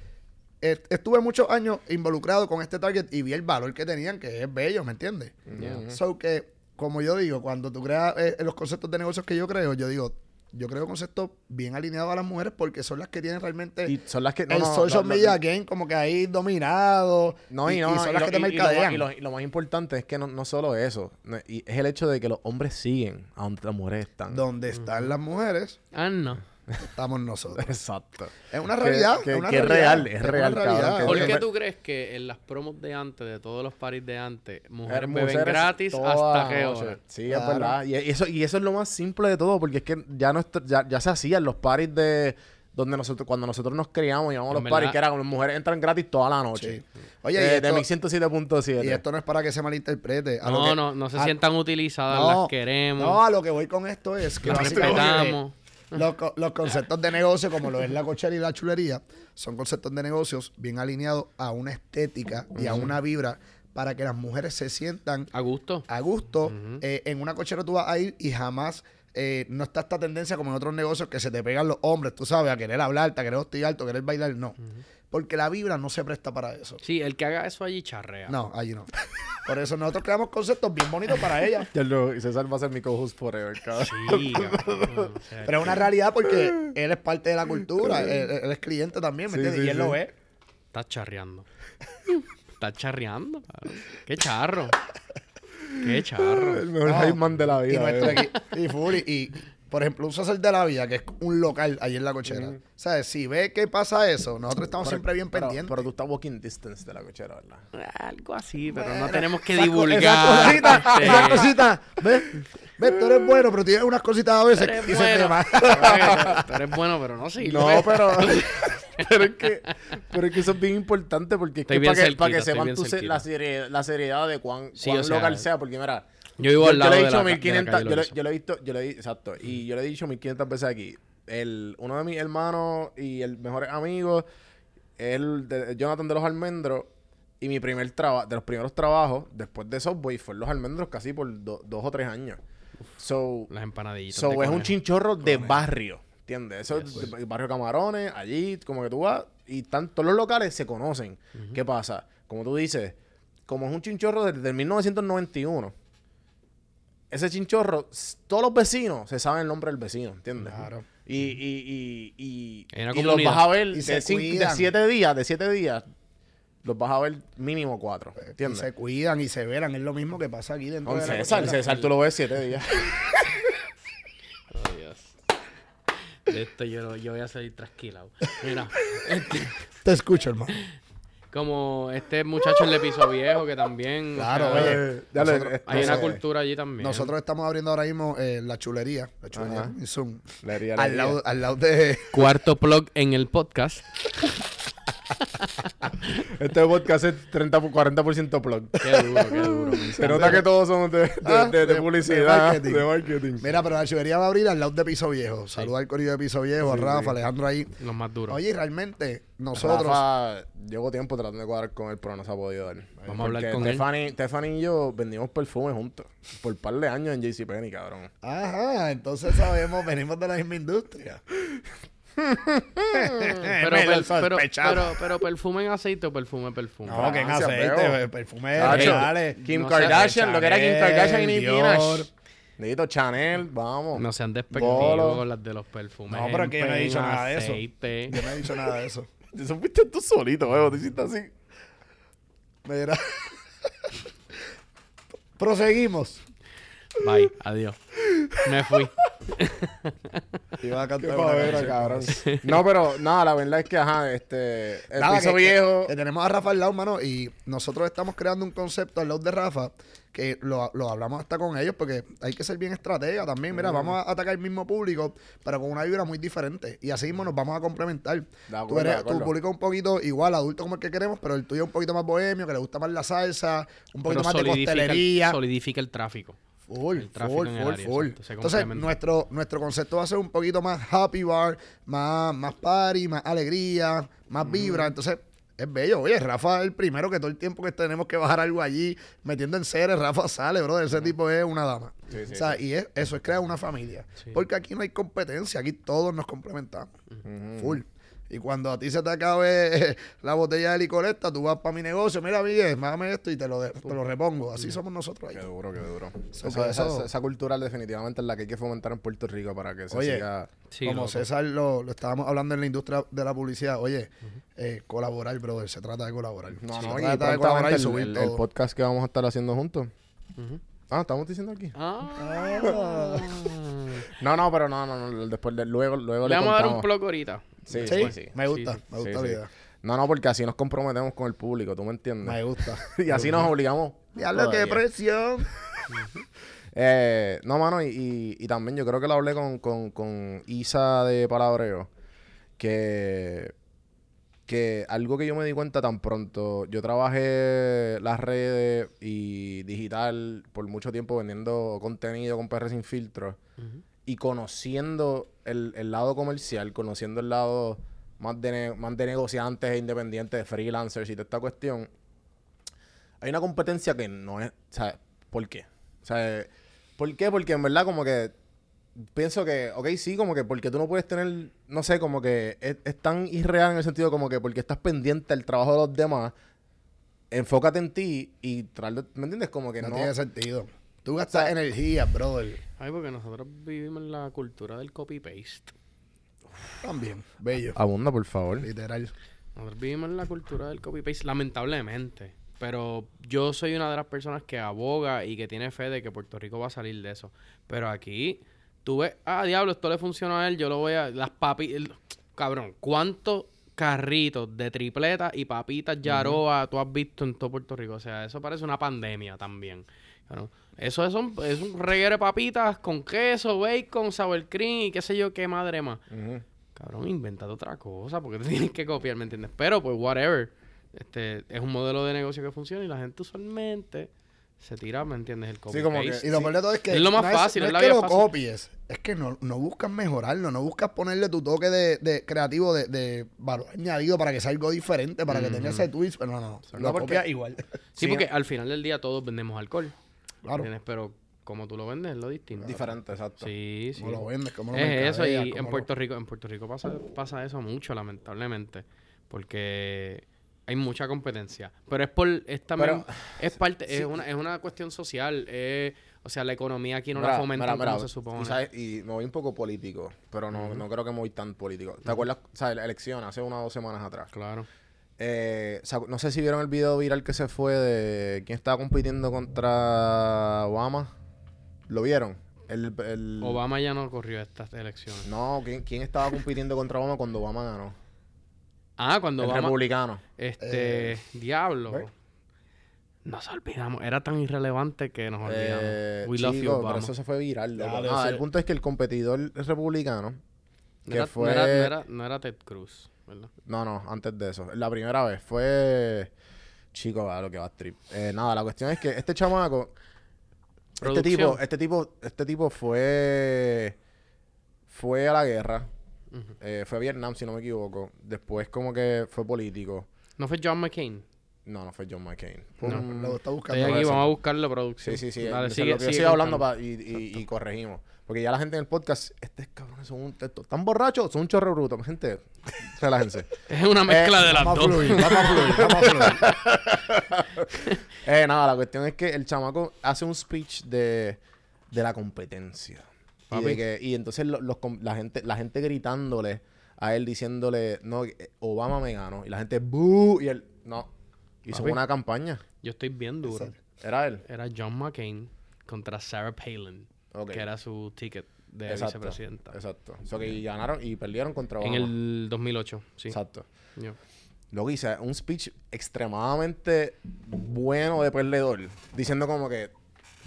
estuve muchos años involucrado con este target y vi el valor que tenían, que es bello, ¿me entiendes? Yeah. So que como yo digo, cuando tú creas eh, los conceptos de negocios que yo creo, yo digo, yo creo conceptos bien alineados a las mujeres porque son las que tienen realmente Y son las que... no, el no, social lo- media game como que ahí dominado. No, y, y, no, y son y las lo- que te y- y lo más- mercadean. Y lo, y lo más importante es que no, no solo eso, no, y es el hecho de que los hombres siguen a donde las mujeres están. Donde están las mujeres, Ah, no. Estamos nosotros. Exacto. Es una Que- realidad. que- es una que es realidad, real, es real, cabrón, realidad. que- ¿Por qué tú crees que en las promos de antes, de todos los paris de antes, mujeres Mujeres beben gratis toda hasta noche. hora? Sí, Claro. es verdad. Y eso, y eso es lo más simple de todo, porque es que ya, nuestro, ya, ya se hacían los paris de donde nosotros, cuando nosotros nos criamos, íbamos a los paris que eran las mujeres entran gratis toda la noche. Sí. Oye, Eh, y de esto- 1107.7. Y esto no es para que se malinterprete. A lo No, que- no, no se a- sientan utilizadas, no, las queremos, No, a lo que voy con esto es que las respetamos. Los, los conceptos de negocio, como lo es la cochera y la chulería, son conceptos de negocios bien alineados a una estética y a una vibra para que las mujeres se sientan A gusto. a gusto. Eh, en una cochera tú vas a ir y jamás eh, no está esta tendencia como en otros negocios que se te pegan los hombres, tú sabes, a querer hablarte, a querer hostigarte, a querer bailar. No. Porque la vibra no se presta para eso. Sí, el que haga eso allí charrea. No, allí no. Por eso nosotros creamos conceptos bien bonitos para ella. Ya lo- y César va a ser mi co-host forever, cabrón. Sí, cabrón. Pero es una realidad porque él es parte de la cultura, él, él es cliente también, ¿me Sí, entiendes? sí, y él sí. lo ve. Estás charreando. Estás charreando. cabrón. Qué charro. Qué charro. El mejor No. de la Y, vida. nuestro eh. y full, y, y, por ejemplo, un César de la Villa, que es un local allí en la cochera. ¿Sabes? Si ve que pasa eso, nosotros estamos Pero- siempre bien pero- pendientes. Pero tú estás walking distance de la cochera, ¿verdad? Algo así, pero no Bueno, tenemos que esa divulgar. Esa cosita, esa cosita. ¿Ves? ¿Ves? Tú eres bueno, pero tienes unas cositas a veces Eres que se te bueno. van. Tú eres bueno, pero no sirve. No, pero, pero, es que, pero es que eso es bien importante porque es Estoy que para que, para que sepan la, serie- la seriedad de cuán, Sí, cuán o sea, local sea, porque mira, Yo vivo al lado le he de dicho la, de la 1500, calle yo, le, yo he visto, yo le he exacto, y yo le he dicho 1500 veces aquí, el, uno de mis hermanos y el mejor amigo, el de, Jonathan de los Almendros, y mi primer trabajo, de los primeros trabajos, después de Subway, fue en los Almendros casi por do- dos o tres años. So, Las empanadillitas. So, es un chinchorro de barrio, ¿entiendes? Eso es barrio Camarones, allí, como que tú vas, y todos los locales se conocen. ¿Qué pasa? Como tú dices, como es un chinchorro desde el 1991, ese chinchorro, todos los vecinos se saben el nombre del vecino, ¿entiendes? Claro. Y, y, y, y, y los vas a ver de, cinco- siete días, de siete días, los vas a ver mínimo cuatro, Y ¿entiendes? se cuidan y se veran. Es lo mismo que pasa aquí dentro Con de la César, cochera. César tú lo ves siete días. Oh, Dios. De esto yo, yo voy a salir trasquilado. Mira, este, Te escucho, hermano. Como este muchacho le piso viejo que también. o Claro, sea, oye. Nosotros- Hay una cultura allí también. Nosotros estamos abriendo ahora mismo eh, la chulería. La chulería Ajá. Coming Soon. Le haría- le Al lado, al lado de. Cuarto plug en el podcast. Este podcast es 30 por 40% plug. Qué duro, qué duro. me Se nota que todos somos de, de, Ah, de- de de- publicidad, de de marketing. marketing. Mira, pero la chulería va a abrir al lado de Piso Viejo. Saluda al corillo de Piso Viejo, a Rafa, Alejandro ahí. Los más duros. Oye, realmente, nosotros. Rafa, llevo tiempo tratando de cuadrar con él, pero no se ha podido dar. Vamos a hablar con él. Stephanie, y yo vendimos perfumes juntos. Por un par de años en JCPenney, cabrón. Ajá, entonces sabemos, venimos de la misma industria. pero, per- pero, pero, pero perfume en aceite o perfume perfume. No, que en aceite, perfume dale. Kim No Kardashian, lo que era Kim Kardashian y Nicki. Minaj. Necesito Chanel, vamos. No sean despectivos Bolo. con las de los perfumes. No, pero que yo no he dicho nada de eso. aceite. Yo no he dicho nada de eso. Eso fuiste tú solito, weón. Te hiciste así. Mira. Proseguimos. Bye, adiós. Me fui. Iba a Qué cantar una pavera, canción. cabrón. No, pero nada, la verdad es que, ajá, este. El Nada, piso que- viejo. que tenemos a Rafa al lado, mano, y nosotros estamos creando un concepto al lado de Rafa que lo, lo hablamos hasta con ellos porque hay que ser bien estratega también. Mira, vamos a atacar el mismo público, pero con una vibra muy diferente. Y así mismo nos vamos a complementar. De acuerdo, Tú de eres, acuerdo. tu público es un poquito igual, adulto como el que queremos, pero el tuyo es un poquito más bohemio, que le gusta más la salsa, un poquito Pero más de solidifica el- costelería. solidifica el tráfico. Full, full, en el full, área, full. Entonces, nuestro, nuestro concepto va a ser un poquito más happy bar, más, más party, más alegría, más vibra. Entonces, es bello. Oye, Rafa es el primero que todo el tiempo que tenemos que bajar algo allí, metiendo en seres, Rafa sale, bro. Ese tipo es una dama. Sí, sí, o sea, y es- eso es crear una familia. Porque aquí no hay competencia, aquí todos nos complementamos. Full. Y cuando a ti se te acabe la botella de licor esta, tú vas para mi negocio, mira, Miguel, mágame esto y te lo, de- te lo repongo. Así somos nosotros ahí. Qué duro, qué duro. So Esa, esa- cultural definitivamente es la que hay que fomentar en Puerto Rico para que se Oye, siga... Sí, Como loco. César lo, lo estábamos hablando en la industria de la publicidad, oye, eh, colaborar, brother, se trata de colaborar. No, se no, y trata de colaborar y el, subir el- podcast que vamos a estar haciendo juntos. Ah, estamos diciendo aquí. Ah. No, no, pero no, no, no, después de, luego, luego Le le, vamos a dar un plug ahorita. Sí, Sí, sí, sí. me gusta, Sí, me gusta sí. la idea. No, no, porque así nos comprometemos con el público, ¿tú me entiendes? Me gusta. y así nos obligamos. Diablo, qué presión. Eh, no, mano, y, y- y también yo creo que lo hablé con, con, con Isa de Palabreo, que, que algo que yo me di cuenta tan pronto, yo trabajé las redes y digital por mucho tiempo vendiendo contenido con PR sin filtro y conociendo el, el lado comercial, conociendo el lado más de, más de negociantes e independientes, de freelancers y toda esta cuestión, hay una competencia que no es, sea, ¿por qué? Sea, ¿por qué? Porque en verdad como que pienso que, ok, sí, como que porque tú no puedes tener, no sé, como que es, es tan irreal en el sentido como que porque estás pendiente del trabajo de los demás, enfócate en ti y ¿me entiendes? Como que No, no... tiene sentido. Tú gastas energía, brother. Ay, porque nosotros vivimos en la cultura del copy-paste. También. Bello. Abunda, por favor. Literal. Nosotros vivimos en la cultura del copy-paste, lamentablemente. Pero yo soy una de las personas que aboga y que tiene fe de que Puerto Rico va a salir de eso. Pero aquí, tú ves, ah, diablo, esto le funciona a él, yo lo voy a... Las papi... el- Cabrón, ¿cuántos carritos de tripleta y papitas yaroa tú has visto en todo Puerto Rico? O sea, eso parece una pandemia también. Claro. Eso es un, es un reguero de papitas con queso, bacon, sour cream y qué sé yo qué madre más. Ujú. Cabrón, inventate otra cosa, porque te tienes que copiar, ¿me entiendes? Pero, pues, whatever. Este, es un modelo de negocio que funciona y la gente usualmente se tira, ¿me entiendes? El copy Sí, como que- Y lo peor de todo es que Es lo más no fácil, no es es, la que lo fácil. copies, es que no, no buscas mejorarlo, no buscas ponerle tu toque de, de creativo, de, de valor añadido para que sea algo diferente, para que tenga ese twist. Pero no, no, No, lo copias igual. Sí, Sí, porque al final del día todos vendemos alcohol. Claro. ¿entiendes? Pero como tú lo vendes es lo distinto. Diferente, exacto. Sí, sí. Cómo lo vendes, cómo lo Es eso, y en lo- Puerto Rico, en Puerto Rico pasa, pasa eso mucho, lamentablemente. Porque hay mucha competencia. Pero es por, es también, Pero- es parte, es una, es una cuestión social. es- o sea, la economía aquí no la Mira, fomenta mira, como mira, se supone. Y, sabes, y me voy un poco político, pero no, no creo que me voy tan político. ¿Te acuerdas? O sea, la elección hace unas dos semanas atrás. Claro. Eh, o sea, no sé si vieron el video viral que se fue de quién estaba compitiendo contra Obama. ¿Lo vieron? El, el- Obama ya no corrió estas elecciones. No, ¿quién, quién estaba compitiendo contra Obama cuando Obama ganó? Ah, cuando el Obama... republicano. Este... diablo. ¿ves? Nos olvidamos. Era tan irrelevante que nos olvidamos. Eh, We love you, Obama. pero eso se fue viral. loco. Ser. el punto es que el competidor republicano, no, que era, fue... no, era, no era- no era Ted Cruz, ¿verdad? No, no, antes de eso. La primera vez fue. Chico, a lo que va a trip. Eh, nada, la cuestión es que este chamaco. Este tipo, este tipo, este tipo fue. Fue a la guerra. Eh, fue a Vietnam, si no me equivoco. Después, como que fue político. ¿No fue John McCain? No, no fue John McCain. No. Lo está Estoy buscando. aquí, eso. vamos a buscarlo, producción. Sí, sí, sí. Dale, sigue- lo que yo sigue sigo hablando pa- y, y- y corregimos. Porque ya la gente en el podcast, estos cabrones son un texto. ¿Están borrachos? Son un chorro bruto. Gente, relájense. Es una mezcla Eh, de las dos. fluir, vamos a fluir, vamos a fluir. Eh, nada, la cuestión es que el chamaco hace un speech de, de la competencia. Y, Papi. de que, y entonces lo- los la, gente, la gente gritándole a él diciéndole, no, eh, Obama me ganó. Y la gente, ¡bú! Y él, no. Hizo Papi. una campaña. Yo estoy bien duro. Exacto. Era él. Era John McCain contra Sarah Palin, Ok. que era su ticket de Exacto. vicepresidenta. Exacto. O sea, que ganaron y perdieron contra Obama. En el 2008, sí. Exacto. Yo. Luego hice un speech extremadamente bueno de perdedor, diciendo como que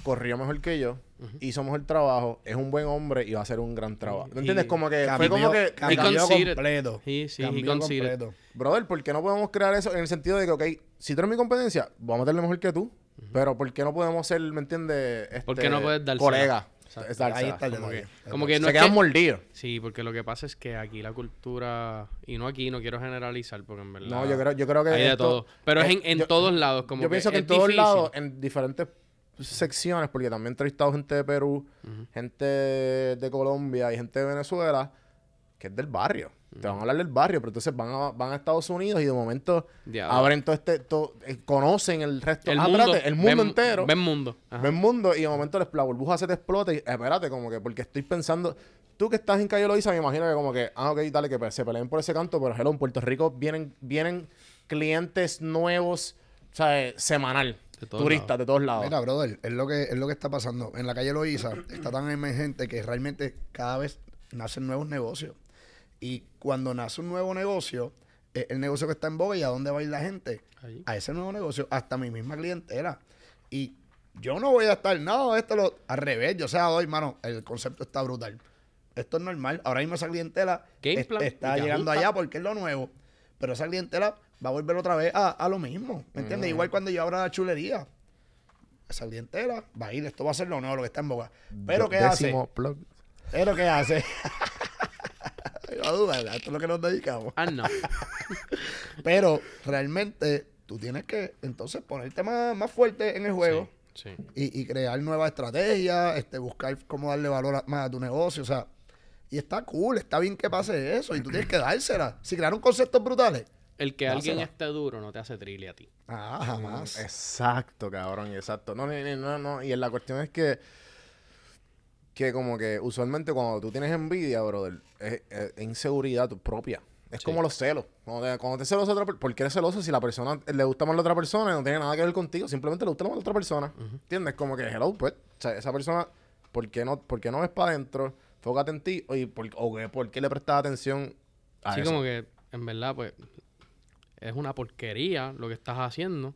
corrió mejor que yo, hizo mejor trabajo, es un buen hombre y va a hacer un gran trabajo. ¿Me Y- entiendes? Como que fue Cambió- como que, cambió completo. Sí, sí, Cambió completo. brother, ¿por qué no podemos crear eso en el sentido de que, ok, si tú eres mi competencia, voy a meterle mejor que tú, pero ¿por qué no podemos ser, ¿me entiendes? Este, ¿Por qué no puedes dársela? Colega. Exacto. Ahí está el Como que- Como que no se quedan que- mordidos. Sí, porque lo que pasa es que aquí la cultura, y no aquí, no quiero generalizar, porque en verdad No, yo creo, yo creo que hay de todo. Pero es en, en yo- todos lados, como yo pienso que en todos difícil. lados, en diferentes secciones, porque también he entrevistado gente de Perú, gente de Colombia y gente de Venezuela, que es del barrio. Te van a hablar del barrio, pero entonces van a, van a Estados Unidos y de momento Ya. abren todo este, todo- eh, conocen el resto, El ah, mundo. espérate, el mundo ven- entero. Ven mundo. Ajá. Ven mundo y de momento la burbuja se te explota y espérate, como que porque estoy pensando, tú que estás en Calle Loiza, me imagino que como que, ah, ok, dale, que se peleen por ese canto, pero hello, en Puerto Rico vienen, vienen clientes nuevos, o sea, eh, semanal, De turistas lados. de todos lados. Mira, brother, es lo que es lo que está pasando. En la calle Loíza está tan emergente que realmente cada vez nacen nuevos negocios. Y cuando nace un nuevo negocio, es el negocio que está en boga y a dónde va a ir la gente. A ese nuevo negocio, hasta mi misma clientela. Y yo no voy a estar, no, esto lo. Al revés, yo sea hoy, mano, el concepto está brutal. Esto es normal. Ahora mismo esa clientela es- está llegando allá porque es lo nuevo. Pero esa clientela va a volver otra vez a, a lo mismo. ¿Me entiendes? Igual cuando yo abra la chulería. Esa clientela va a ir, esto va a ser lo nuevo, lo que está en boga. Pero Do- ¿qué hace? plug. Pero ¿qué hace? no duda, esto es lo que nos dedicamos. Ah, no. Pero realmente tú tienes que entonces ponerte más, más fuerte en el juego Sí. y, y crear nuevas estrategias, este, buscar cómo darle valor a- más a tu negocio, o sea, y está cool, está bien que pase eso y tú tienes que dársela. Si crearon conceptos brutales, El que alguien esté duro no te hace trilli a ti. ah, jamás. Exacto, cabrón, exacto. No, no, no, no, no. Y la cuestión es que, que como que usualmente cuando tú tienes envidia, brother, es, es inseguridad tu propia. Es Sí. como los celos. Cuando te, cuando te celos a otra persona, ¿por qué eres celoso si la persona le gusta más a la otra persona y no tiene nada que ver contigo? Simplemente le gusta más a la otra persona. ¿Entiendes? Como que, hello, pues, o sea, esa persona, ¿por qué no, por qué no ves para adentro? Fócate en ti. Oye, ¿por, o ¿por qué le prestas atención a Así eso? como que, en verdad, pues, es una porquería lo que estás haciendo.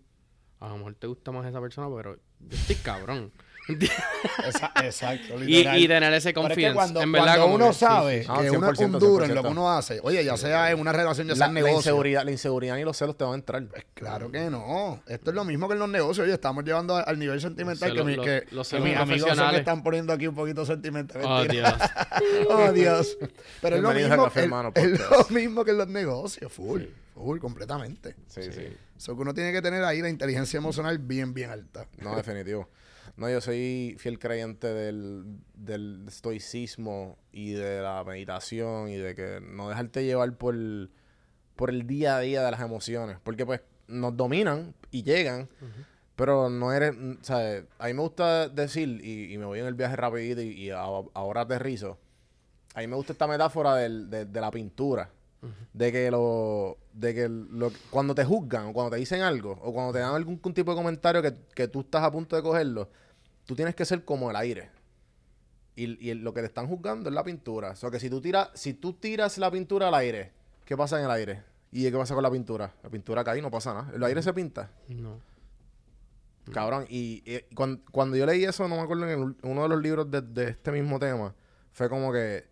A lo mejor te gusta más esa persona, pero yo estoy cabrón. Exacto, y, literal. y tener ese Pero es que confianza. cuando, en verdad, cuando como uno que sí, sabe sí, sí. Ah, que uno es un 100%, duro en lo que 100%. uno hace, oye, ya sea en una relación, ya sea la, en la negocio. inseguridad, la inseguridad y los celos te van a entrar. Pues claro que no. Esto es lo mismo que en los negocios. Oye, estamos llevando al nivel sentimental Los que, mi- celos- que, los que celos mis amigos se me están poniendo aquí un poquito sentimental. Oh, Mentira. Dios. Oh, Dios. Pero es lo, mismo, Café es- Hermano es lo mismo que en los negocios. Full. Full, completamente. Sí, sí. Eso que uno tiene que tener ahí la inteligencia emocional bien, bien alta. No, definitivo. No, yo soy fiel creyente del, del estoicismo y de la meditación y de que no dejarte llevar por, por el día a día de las emociones. Porque pues nos dominan y llegan, pero no eres, ¿sabes? A mí me gusta decir, y, y me voy en el viaje rapidito y, y a- ahora aterrizo, a mí me gusta esta metáfora del- de, de la pintura. De que lo, de que lo, cuando te juzgan o cuando te dicen algo o cuando te dan algún, algún tipo de comentario que, que tú estás a punto de cogerlo, tú tienes que ser como el aire. Y, y lo que te están juzgando es la pintura. O sea que si tú tiras, si tú tiras la pintura al aire, ¿qué pasa en el aire? ¿Y qué pasa con la pintura? La pintura cae y no pasa nada. El aire se pinta. No. Cabrón, y, y cuan- cuando, yo leí eso, no me acuerdo en el uno de los libros de, de este mismo tema, fue como que,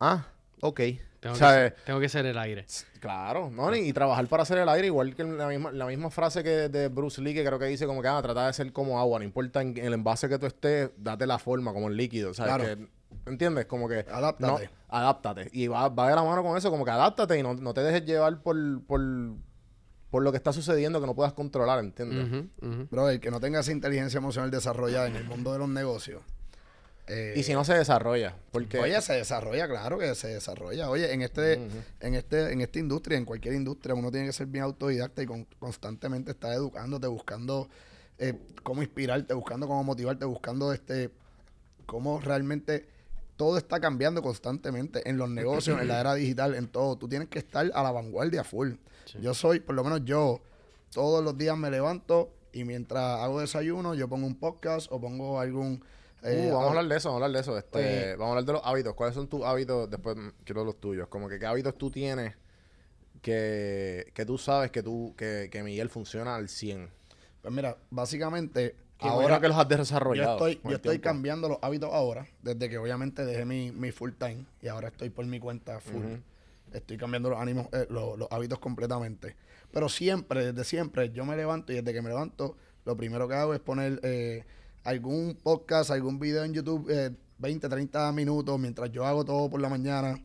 ah, ok. Tengo, O que sea, ser, tengo que ser el aire. Claro, ¿no? Y, y trabajar para hacer el aire, igual que la misma, la misma frase que de Bruce Lee, que creo que dice como que, ah, trata de ser como agua, no importa en, en el envase que tú estés, date la forma, como el líquido, ¿sabes? Claro. Que, ¿Entiendes? Como que... Adáptate. No, adáptate. Y va, va de la mano con eso, como que adáptate y no, no te dejes llevar por, por, por lo que está sucediendo que no puedas controlar, ¿entiendes? Ujú. Bro, el que no tenga esa inteligencia emocional desarrollada en el mundo de los negocios. Eh, Y si no se desarrolla, porque... Oye, se desarrolla, claro que se desarrolla. Oye, en este, en este, en esta industria, en cualquier industria, uno tiene que ser bien autodidacta y con- constantemente estar educándote, buscando eh, cómo inspirarte, buscando cómo motivarte, buscando este cómo realmente todo está cambiando constantemente en los negocios, en la era digital, en todo. Tú tienes que estar a la vanguardia full. Yo soy, por lo menos yo, todos los días me levanto y mientras hago desayuno, yo pongo un podcast o pongo algún eh, Uh, vamos a au- hablar de eso, vamos a hablar de eso. Este, Eh, vamos a hablar de los hábitos. ¿Cuáles son tus hábitos? Después mm, quiero los tuyos. Como que qué hábitos tú tienes que, que tú sabes que tú que, que Miguel funciona al 100. Pues mira, básicamente Que ahora que los has yo desarrollado. estoy, yo estoy cambiando los hábitos ahora, desde que obviamente dejé mi, mi full time y ahora estoy por mi cuenta full. Estoy cambiando los ánimos, eh, los, los hábitos completamente. Pero siempre, desde siempre, yo me levanto y desde que me levanto, lo primero que hago es poner eh, algún podcast, algún video en YouTube, eh, 20, 30 minutos, mientras yo hago todo por la mañana,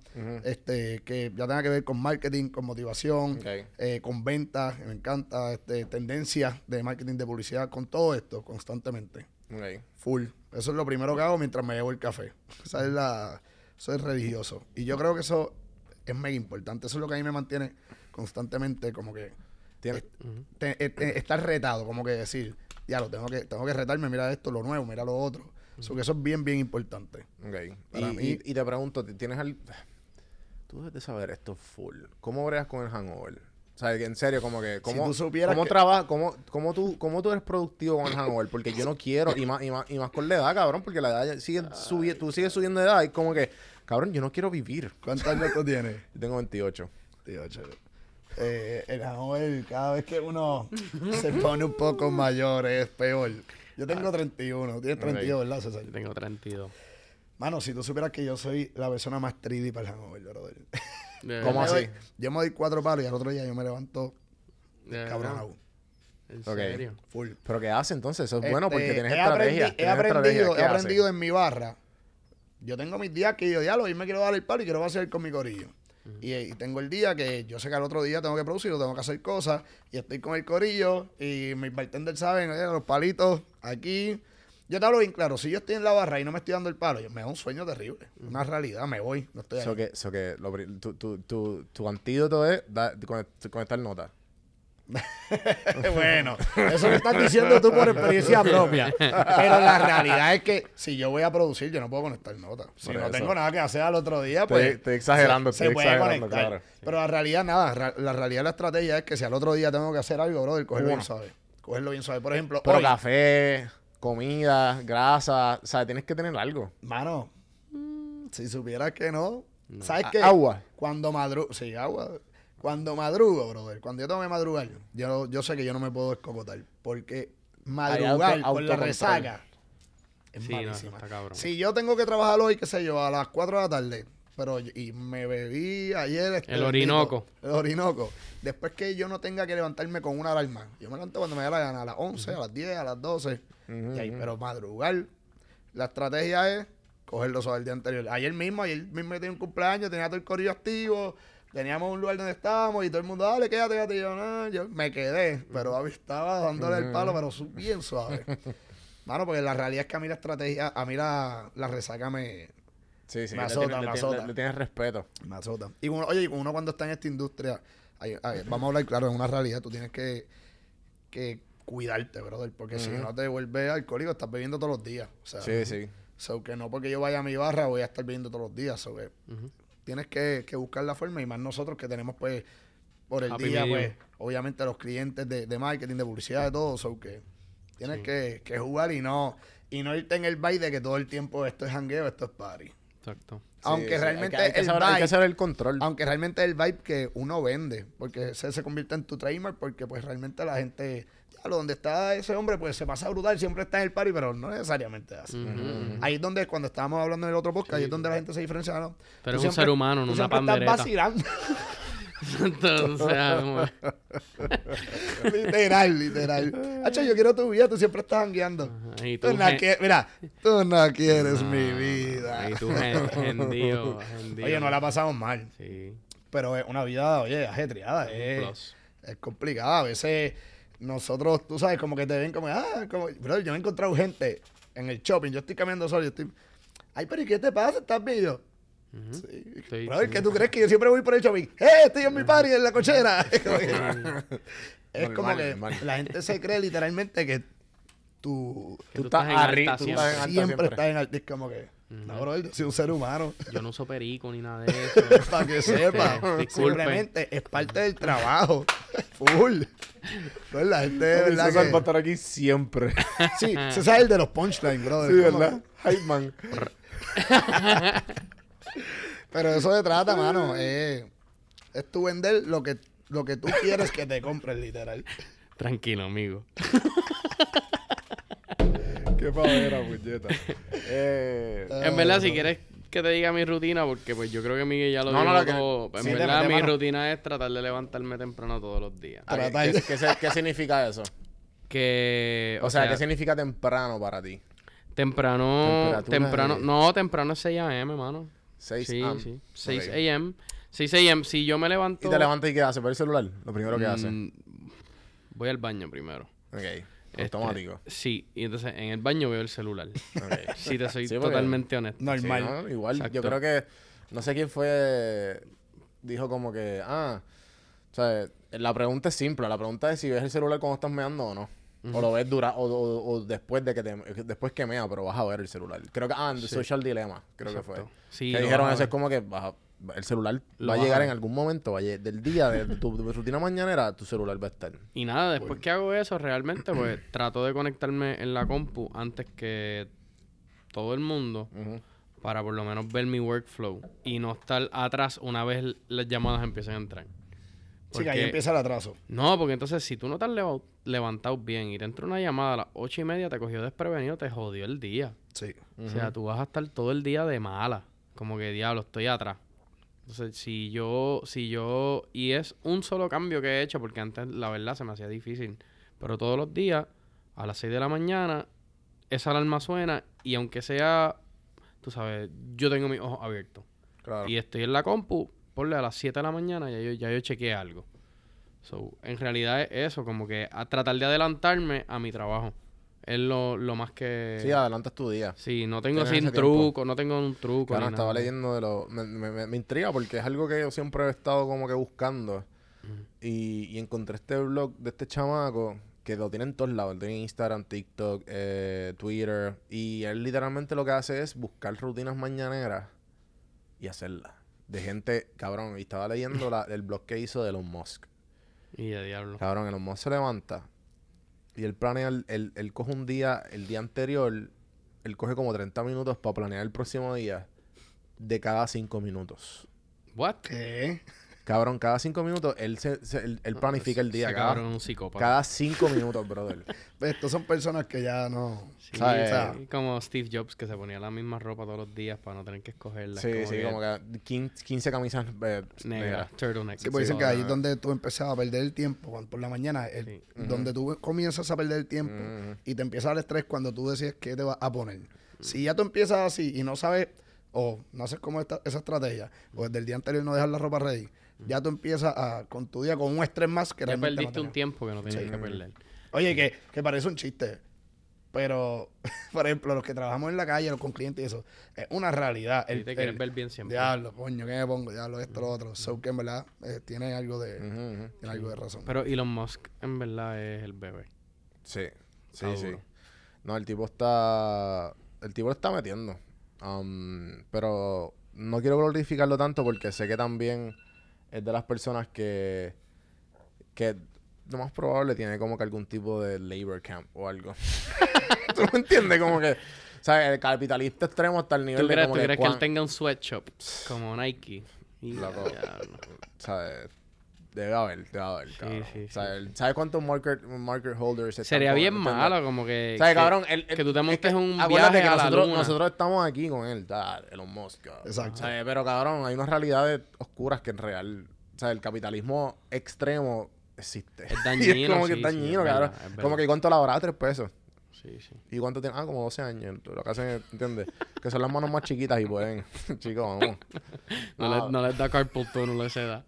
este, que ya tenga que ver con marketing, con motivación, eh, con ventas, me encanta, este, tendencias de marketing, de publicidad, con todo esto constantemente. Full. Eso es lo primero que hago mientras me llevo el café. Esa es la, eso es religioso. Y yo creo que eso es mega importante. Eso es lo que a mí me mantiene constantemente como que Tiene- te- eh, te- estar retado, como que decir, ya lo tengo que, tengo que retarme, mira esto, lo nuevo, mira lo otro. So que eso es bien, bien importante. Ok. Para y, mí- y- y te pregunto, ¿tienes al... Tú debes de saber esto full. ¿Cómo bregas con el hangover? O sea, en serio, como que... ¿Cómo, tú supieras cómo que- trabajas? Cómo, cómo, tú, ¿Cómo tú eres productivo con el hangover? Porque yo no quiero, y más, y más, y más con la edad, cabrón, porque la edad sigue subiendo, tú sigues subiendo de edad y como que, cabrón, yo no quiero vivir. ¿Cuántos años tú tienes? Yo tengo 28. Tío, chévere. Eh, el hangover, cada vez que uno se pone un poco mayor, es peor. Yo tengo 31, tienes 32, ¿verdad, César? Yo tengo 32. Mano, si tú supieras que yo soy la persona más 3D para el hangover, brother. ¿Cómo así? doy- Yo me doy cuatro palos y al otro día yo me levanto verdad. cabronado. ¿En Ok. serio? Full. ¿Pero qué hace entonces? Eso es bueno porque Este, tienes he estrategia. aprendi- he aprendido, ¿Qué he hace? aprendido en mi barra. Yo tengo mis días que yo diálogo y me quiero dar el palo y quiero hacer con mi corillo. Y, y tengo el día que yo sé que al otro día tengo que producir o tengo que hacer cosas y estoy con el corillo y mis bartenders saben, "Oye, los palitos aquí. Yo te hablo bien claro, si yo estoy en la barra y no me estoy dando el palo, yo- me da un sueño terrible. Una realidad, me voy, no estoy ahí. So que, so que lo tu, tu, tu, tu antídoto es da- con- conectar nota. bueno, eso lo estás diciendo tú por experiencia propia. Pero la realidad es que si yo voy a producir, yo no puedo conectar notas. Si Por no eso. tengo nada que hacer al otro día, Estoy- pues. estoy exagerando, se, estoy se puede exagerando, conectar. claro. Pero la realidad, nada. La realidad, la estrategia es que si al otro día tengo que hacer algo, brother, cogerlo Uno. bien suave. Cogerlo bien suave. Por ejemplo, Pero hoy, café, comida, grasa, o sea, tienes que tener algo. mano, si supieras que no. ¿Sabes A- qué? agua. Cuando madrugo, sí, agua. Cuando madrugo, brother, cuando yo tengo que madrugar, yo, yo sé que yo no me puedo escocotar. Porque madrugar auto- con la resaca es Sí, no, malísima. está cabrón. Si yo tengo que trabajar hoy, qué sé yo, a las 4 de la tarde, pero y- me bebí ayer este El Orinoco. el Orinoco. Después que yo no tenga que levantarme con una alarma. Yo me levanto cuando me da la gana, a las 11, a las 10, a las 12. y ahí, pero madrugar, la estrategia es cogerlo sobre el día anterior. Ayer mismo, ayer mismo tenía un cumpleaños, tenía todo el corrillo activo, teníamos un lugar donde estábamos y todo el mundo, dale, quédate, quédate. Y yo, no, yo me quedé, pero estaba dándole el palo, pero bien suave. Mano, porque la realidad es que a mí la estrategia, a mí la, la resaca me, Sí, sí. Me azota, tienes- me le, azota. le- le tienes respeto. me azota. Y uno, oye, uno cuando está en esta industria, vamos a hablar claro, es una realidad, tú tienes que, que cuidarte, brother, porque si no te vuelves alcohólico, estás bebiendo todos los días. O sea, Sí, sí. So que no porque yo vaya a mi barra voy a estar bebiendo todos los días. So que tienes que, que buscar la forma y más nosotros que tenemos pues por el Happy día, pues, obviamente los clientes de, de marketing, de publicidad, de todo, so que tienes Sí. que, que jugar y no, y no irte en el baile de que todo el tiempo esto es jangueo, esto es party. Exacto. Aunque Sí, realmente hay que, hay que el saber, hay que vibe- saber el control. Aunque realmente el vibe que uno vende, porque ese se convierte en tu trademark, porque pues realmente la gente, lo donde está ese hombre, pues se pasa brutal, siempre está en el party, pero no necesariamente así. Ahí es donde, cuando estábamos hablando en el otro podcast, ahí es donde la gente se diferencia, ¿no? Tú eres Tú un ser humano, no una siempre estás pandereta. vacilando. Entonces, literal, literal. Hacho, yo quiero tu vida, tú siempre estás jangueando. Ajá, y Tú tú no quieres, mira, tú no quieres No, mi vida. Y tú gen- gendío, gendío. Oye, no la pasamos mal, Sí. pero es una vida, oye, ajetreada, es, es complicada. A veces nosotros, tú sabes, como que te ven como, ah, como, bro, yo me he encontrado gente en el shopping, yo estoy caminando solo, yo estoy, ay, pero ¿y qué te pasa? ¿Estás bello? Ujú. Sí. Sí, Brother, sí. ¿qué tú crees que yo siempre voy por el shopping? ¡Eh, estoy en mi party en la cochera! es como que, es como Normal, que normal. la gente se cree literalmente que tú Que Tú tú estás en arri- alta tú siempre. estás en alta siempre, siempre. estás en alta. Es como que, no, bro, yo soy un ser humano. Yo no uso perico ni nada de eso. Para que sepa. Disculpe. Simplemente es parte del trabajo. Full. Bro, la gente de verdad César va a que... estar aquí siempre. Sí, se sabe el de los punchlines, brother. sí, ¿verdad? Hype man. Pero eso se trata, mano. Es, es tú vender lo que, lo que tú quieres que te compren, literal. Tranquilo, amigo. Qué pavera, puñeta. Eh, En verdad, si quieres que te diga mi rutina, porque pues yo creo que Miguel ya lo No, dijo no, la que- todo. En sí, te verdad, mi mano. rutina es tratar de levantarme temprano todos los días. ¿a qué- tratar. ¿Qué, qué se- qué significa eso? Que, O, sea, ¿qué significa temprano para ti? temprano, temprano, de- no, temprano es 6 a.m., mano. 6 Sí, am. sí. 6 Ok. a.m. 6 a.m. Si yo me levanto... ¿Y te levantas y qué haces? ¿Ver el celular? Lo primero que haces. Mm, Voy al baño primero. Ok. Este, Automático. Sí, y entonces en el baño veo el celular. Ok. Si te soy Sí, totalmente honesto. Normal. Sí, ¿no? Igual, yo creo que... No sé quién fue... dijo como que, ah, o sea, la pregunta es simple. La pregunta es si ves el celular cuando estás meando o no. O lo ves dura, o, o- o después de que te, después que mea, pero vas a ver el celular. Creo que, ah, en The Sí. Social Dilemma, creo que fue. Sí, que dijeron eso, es como que vas a- el celular Lo va a llegar en algún momento, va a del día de tu, tu rutina mañanera, tu celular va a estar. Y nada, después que hago eso, realmente, pues trato de conectarme en la compu antes que todo el mundo para por lo menos ver mi workflow y no estar atrás una vez las llamadas empiecen a entrar. Sí, que ahí Porque- empieza el atraso. No, porque entonces si tú no te has leva- levantado bien y te entra una llamada a las ocho y media, te cogió desprevenido, te jodió el día. Sí. O sea, tú vas a estar todo el día de mala. Como que diablo, estoy atrás. Entonces, si yo, si yo, y es un solo cambio que he hecho, porque antes la verdad se me hacía difícil. Pero todos los días, a las 6 de la mañana, esa alarma suena y aunque sea, tú sabes, yo tengo mis ojos abiertos. Claro. Y estoy en la compu, ponle a las 7 de la mañana, ya yo, ya yo chequeé algo. So, en realidad es eso, como que a tratar de adelantarme a mi trabajo. Es lo, lo más que... Sí, adelantas tu día. Sí, no tengo tiempo. truco, no tengo un truco. Claro, ni estaba leyendo de lo... Me, me, me- me intriga porque es algo que yo siempre he estado como que buscando. y, y encontré este blog de este chamaco que lo tiene en todos lados. Lo tiene en Instagram, TikTok, eh, Twitter. Y él literalmente lo que hace es buscar rutinas mañaneras y hacerlas. De gente, cabrón. Y estaba leyendo la- el blog que hizo de Elon Musk. Y de diablo. Cabrón, Elon Musk se levanta y él planea, el, él, él coge un día, el día anterior, él coge como 30 minutos para planear el próximo día de cada 5 minutos. What? ¿Qué? Cabrón, cada 5 minutos él, se, se- él, él planifica el día. Ese Cada, cabrón un psicópata. cada 5 minutos, brother. Pues estos son personas que ya no. Sí, ¿sabes? o sea, como Steve Jobs que se ponía la misma ropa todos los días para no tener que escogerla. sí, sí, como que 15, 15 camisas eh, Negra, negras. turtleneck. Sí, porque dicen que ahí es donde tú empiezas a perder el tiempo cuando, por la mañana. el- Sí. Donde tú comienzas a perder el tiempo y te empieza el estrés cuando tú decides qué te vas a poner. Si ya tú empiezas así y no sabes, o no haces cómo esta, esa estrategia, o desde el día anterior no dejas la ropa ready, ya tú empiezas a, con tu día con un estrés más que Ya realmente no perdiste un tiempo que no tenías Sí. que perder. Oye, que, que parece un chiste. Pero, por ejemplo, los que trabajamos en la calle, los con clientes y eso, es una realidad. Y te quieres ver bien siempre. Diablo, coño, ¿qué me pongo? Diablo, esto, lo otro. So que en verdad eh, tiene algo de, tiene algo de razón. Pero Elon Musk en verdad es el bebé. Sí, sí, Está sí. duro. No, el tipo está. El tipo lo está metiendo. Um, pero no quiero glorificarlo tanto porque sé que también es de las personas que. que lo más probable tiene como que algún tipo de labor camp o algo. ¿Tú me entiendes? Como que. Sea, el capitalista extremo hasta el nivel ¿Tú de como tú que crees que él tenga un sweatshop como Nike? Y Loco. ¿sabes? Debe haber, debe haber, cabrón. sí, O sea, el- ¿Sabes cuántos market, market holders están Sería bien ¿entiendes? malo como que... ¿Sabes, que- cabrón? El- el- que tú te es montes un acuérdate viaje que a la nosotros, luna. nosotros estamos aquí con él, da, Elon Musk. cabrón. Exacto. ¿Sabes? Pero, cabrón, hay unas realidades oscuras que en real... O sea, el capitalismo extremo existe. Es Y dañino, es como que es sí, dañino, es cabrón. verdad, es como que ¿cuánto la hora? Tres pesos. Sí, sí. ¿Y cuánto tiene? Ah, como 12 años. Lo que hacen es, ¿entiendes? que son las manos más chiquitas y pueden... Chicos, vamos. No, Ah. le, no les da carpal tunnel a esa edad.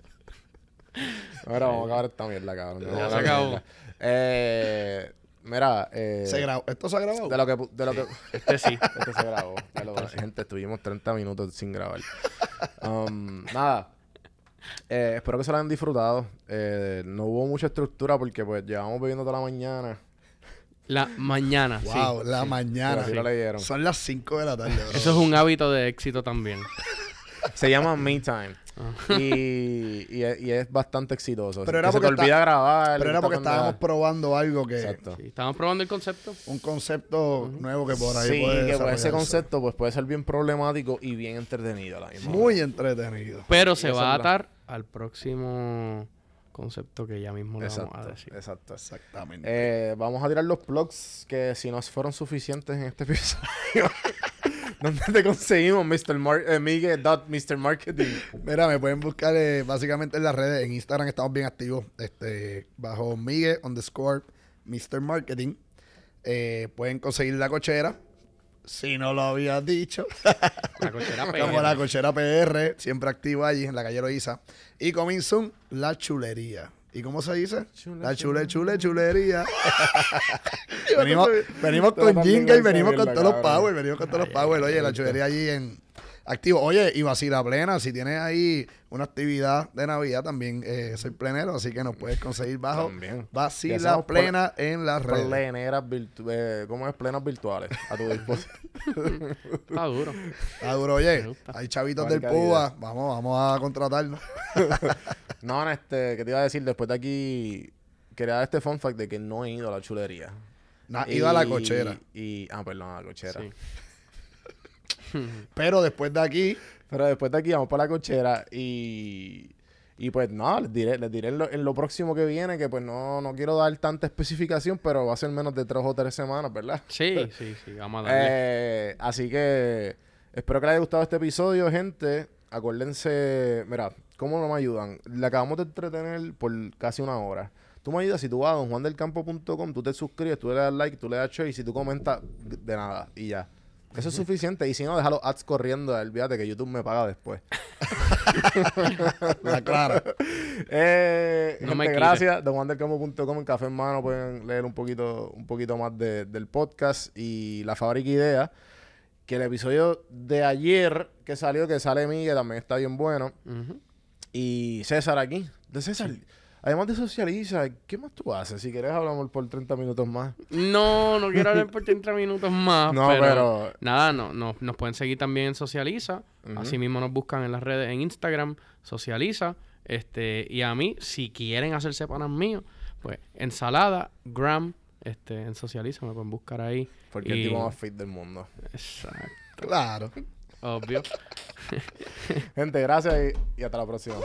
Ahora vamos a acabar esta mierda, cabrón. Ya Vamos a se acabar acabó. esta mierda. Eh, mira, eh, ¿Se grabó? ¿Esto se ha grabado? de lo que... De lo que Este sí. Este se grabó. Ya lo- gente, estuvimos 30 minutos sin grabar. Um, nada. Eh, espero que se lo hayan disfrutado. Eh, no hubo mucha estructura porque pues llevamos bebiendo toda la mañana. La mañana, Wow, sí. la Pero mañana. así lo leyeron. Son las 5 de la tarde. bro. Eso es un hábito de éxito también. Se llama Me Time. y, y, es- y es bastante exitoso. Pero Que era se te porque olvida grabar. Pero era porque estábamos probando algo que... Exacto. Sí, Estamos probando el concepto. Un concepto nuevo que por ahí sí, puede que pues, ese concepto pues puede ser bien problemático y bien entretenido la misma Muy vez. entretenido. Pero se va a la- atar al próximo concepto que ya mismo le vamos a decir. exacto. Exactamente. Eh, vamos a tirar los plugs que si no fueron suficientes en este episodio. ¿Dónde te conseguimos, Mr. Mar eh, Miguel dot Mr. Marketing? Mira, me pueden buscar eh, básicamente en las redes. En Instagram estamos bien activos. Este, bajo Miguel underscore Mr. Marketing. Eh, pueden conseguir la cochera. Si no lo había dicho. La cochera Como PR. la cochera PR, siempre activa allí en la calle Loíza. Y coming soon, la chulería. ¿Y cómo se dice? Chule, la chule, chule. chule, chulería. venimos venimos con jingle, esa venimos con todos los power, venimos con todos los power. Oye, la chulería allí en activo. Oye, y vacila plena, si tienes ahí una actividad de Navidad, también eh, soy plenero, así que nos puedes conseguir bajo También. Vacila plena en las redes. Pleneras virtu- eh, ¿Cómo es? Plenas virtuales a tu disposición. Está duro. Ah, duro, oye, hay chavitos del. PUA, vamos, vamos a contratarnos. no, no, este, ¿qué te iba a decir? Después de aquí, quería dar este fun fact de que no he ido a la chulería. No, has ido a la Y- cochera. Y, ah, perdón, a la cochera. Sí. Pero después de aquí, Pero después de aquí vamos para la cochera y... Y pues no, les diré, les diré en lo, en lo próximo que viene que pues no, no quiero dar tanta especificación, pero va a ser menos de tres o tres semanas, ¿verdad? Sí, sí, sí. Vamos a darle. Eh, así que espero que les haya gustado este episodio, gente. Acuérdense, mira, ¿cómo no me ayudan? Le acabamos de entretener por casi una hora. Tú me ayudas si tú vas a donjuandelcampo.com, tú te suscribes, tú le das like, tú le das share y si tú comentas, de nada, y ya. Eso es suficiente. Y si no, deja los ads corriendo, olvídate que YouTube me paga después. la clara. Eh, No gente, me gracias. DonJuanDelCampo.com en Café en Mano pueden leer un poquito, un poquito más de- del podcast y la fábrica idea. Que el episodio de ayer que salió, que sale Miguel, también está bien bueno. Y César aquí. De César, además de socializa, ¿qué más tú haces? Si quieres hablamos por 30 minutos más. No, no quiero hablar por 30 minutos más. No, pero, pero- Nada, no, no, nos pueden seguir también en Socializa. Así mismo nos buscan en las redes, en Instagram, Socializa. Este, y a mí, si quieren hacerse panas míos, pues ensalada, gram, este, en Socializa, me pueden buscar ahí. Porque es el Y- tipo más fit del mundo. Exacto. Claro. Obvio. Gente, gracias y- y hasta la próxima.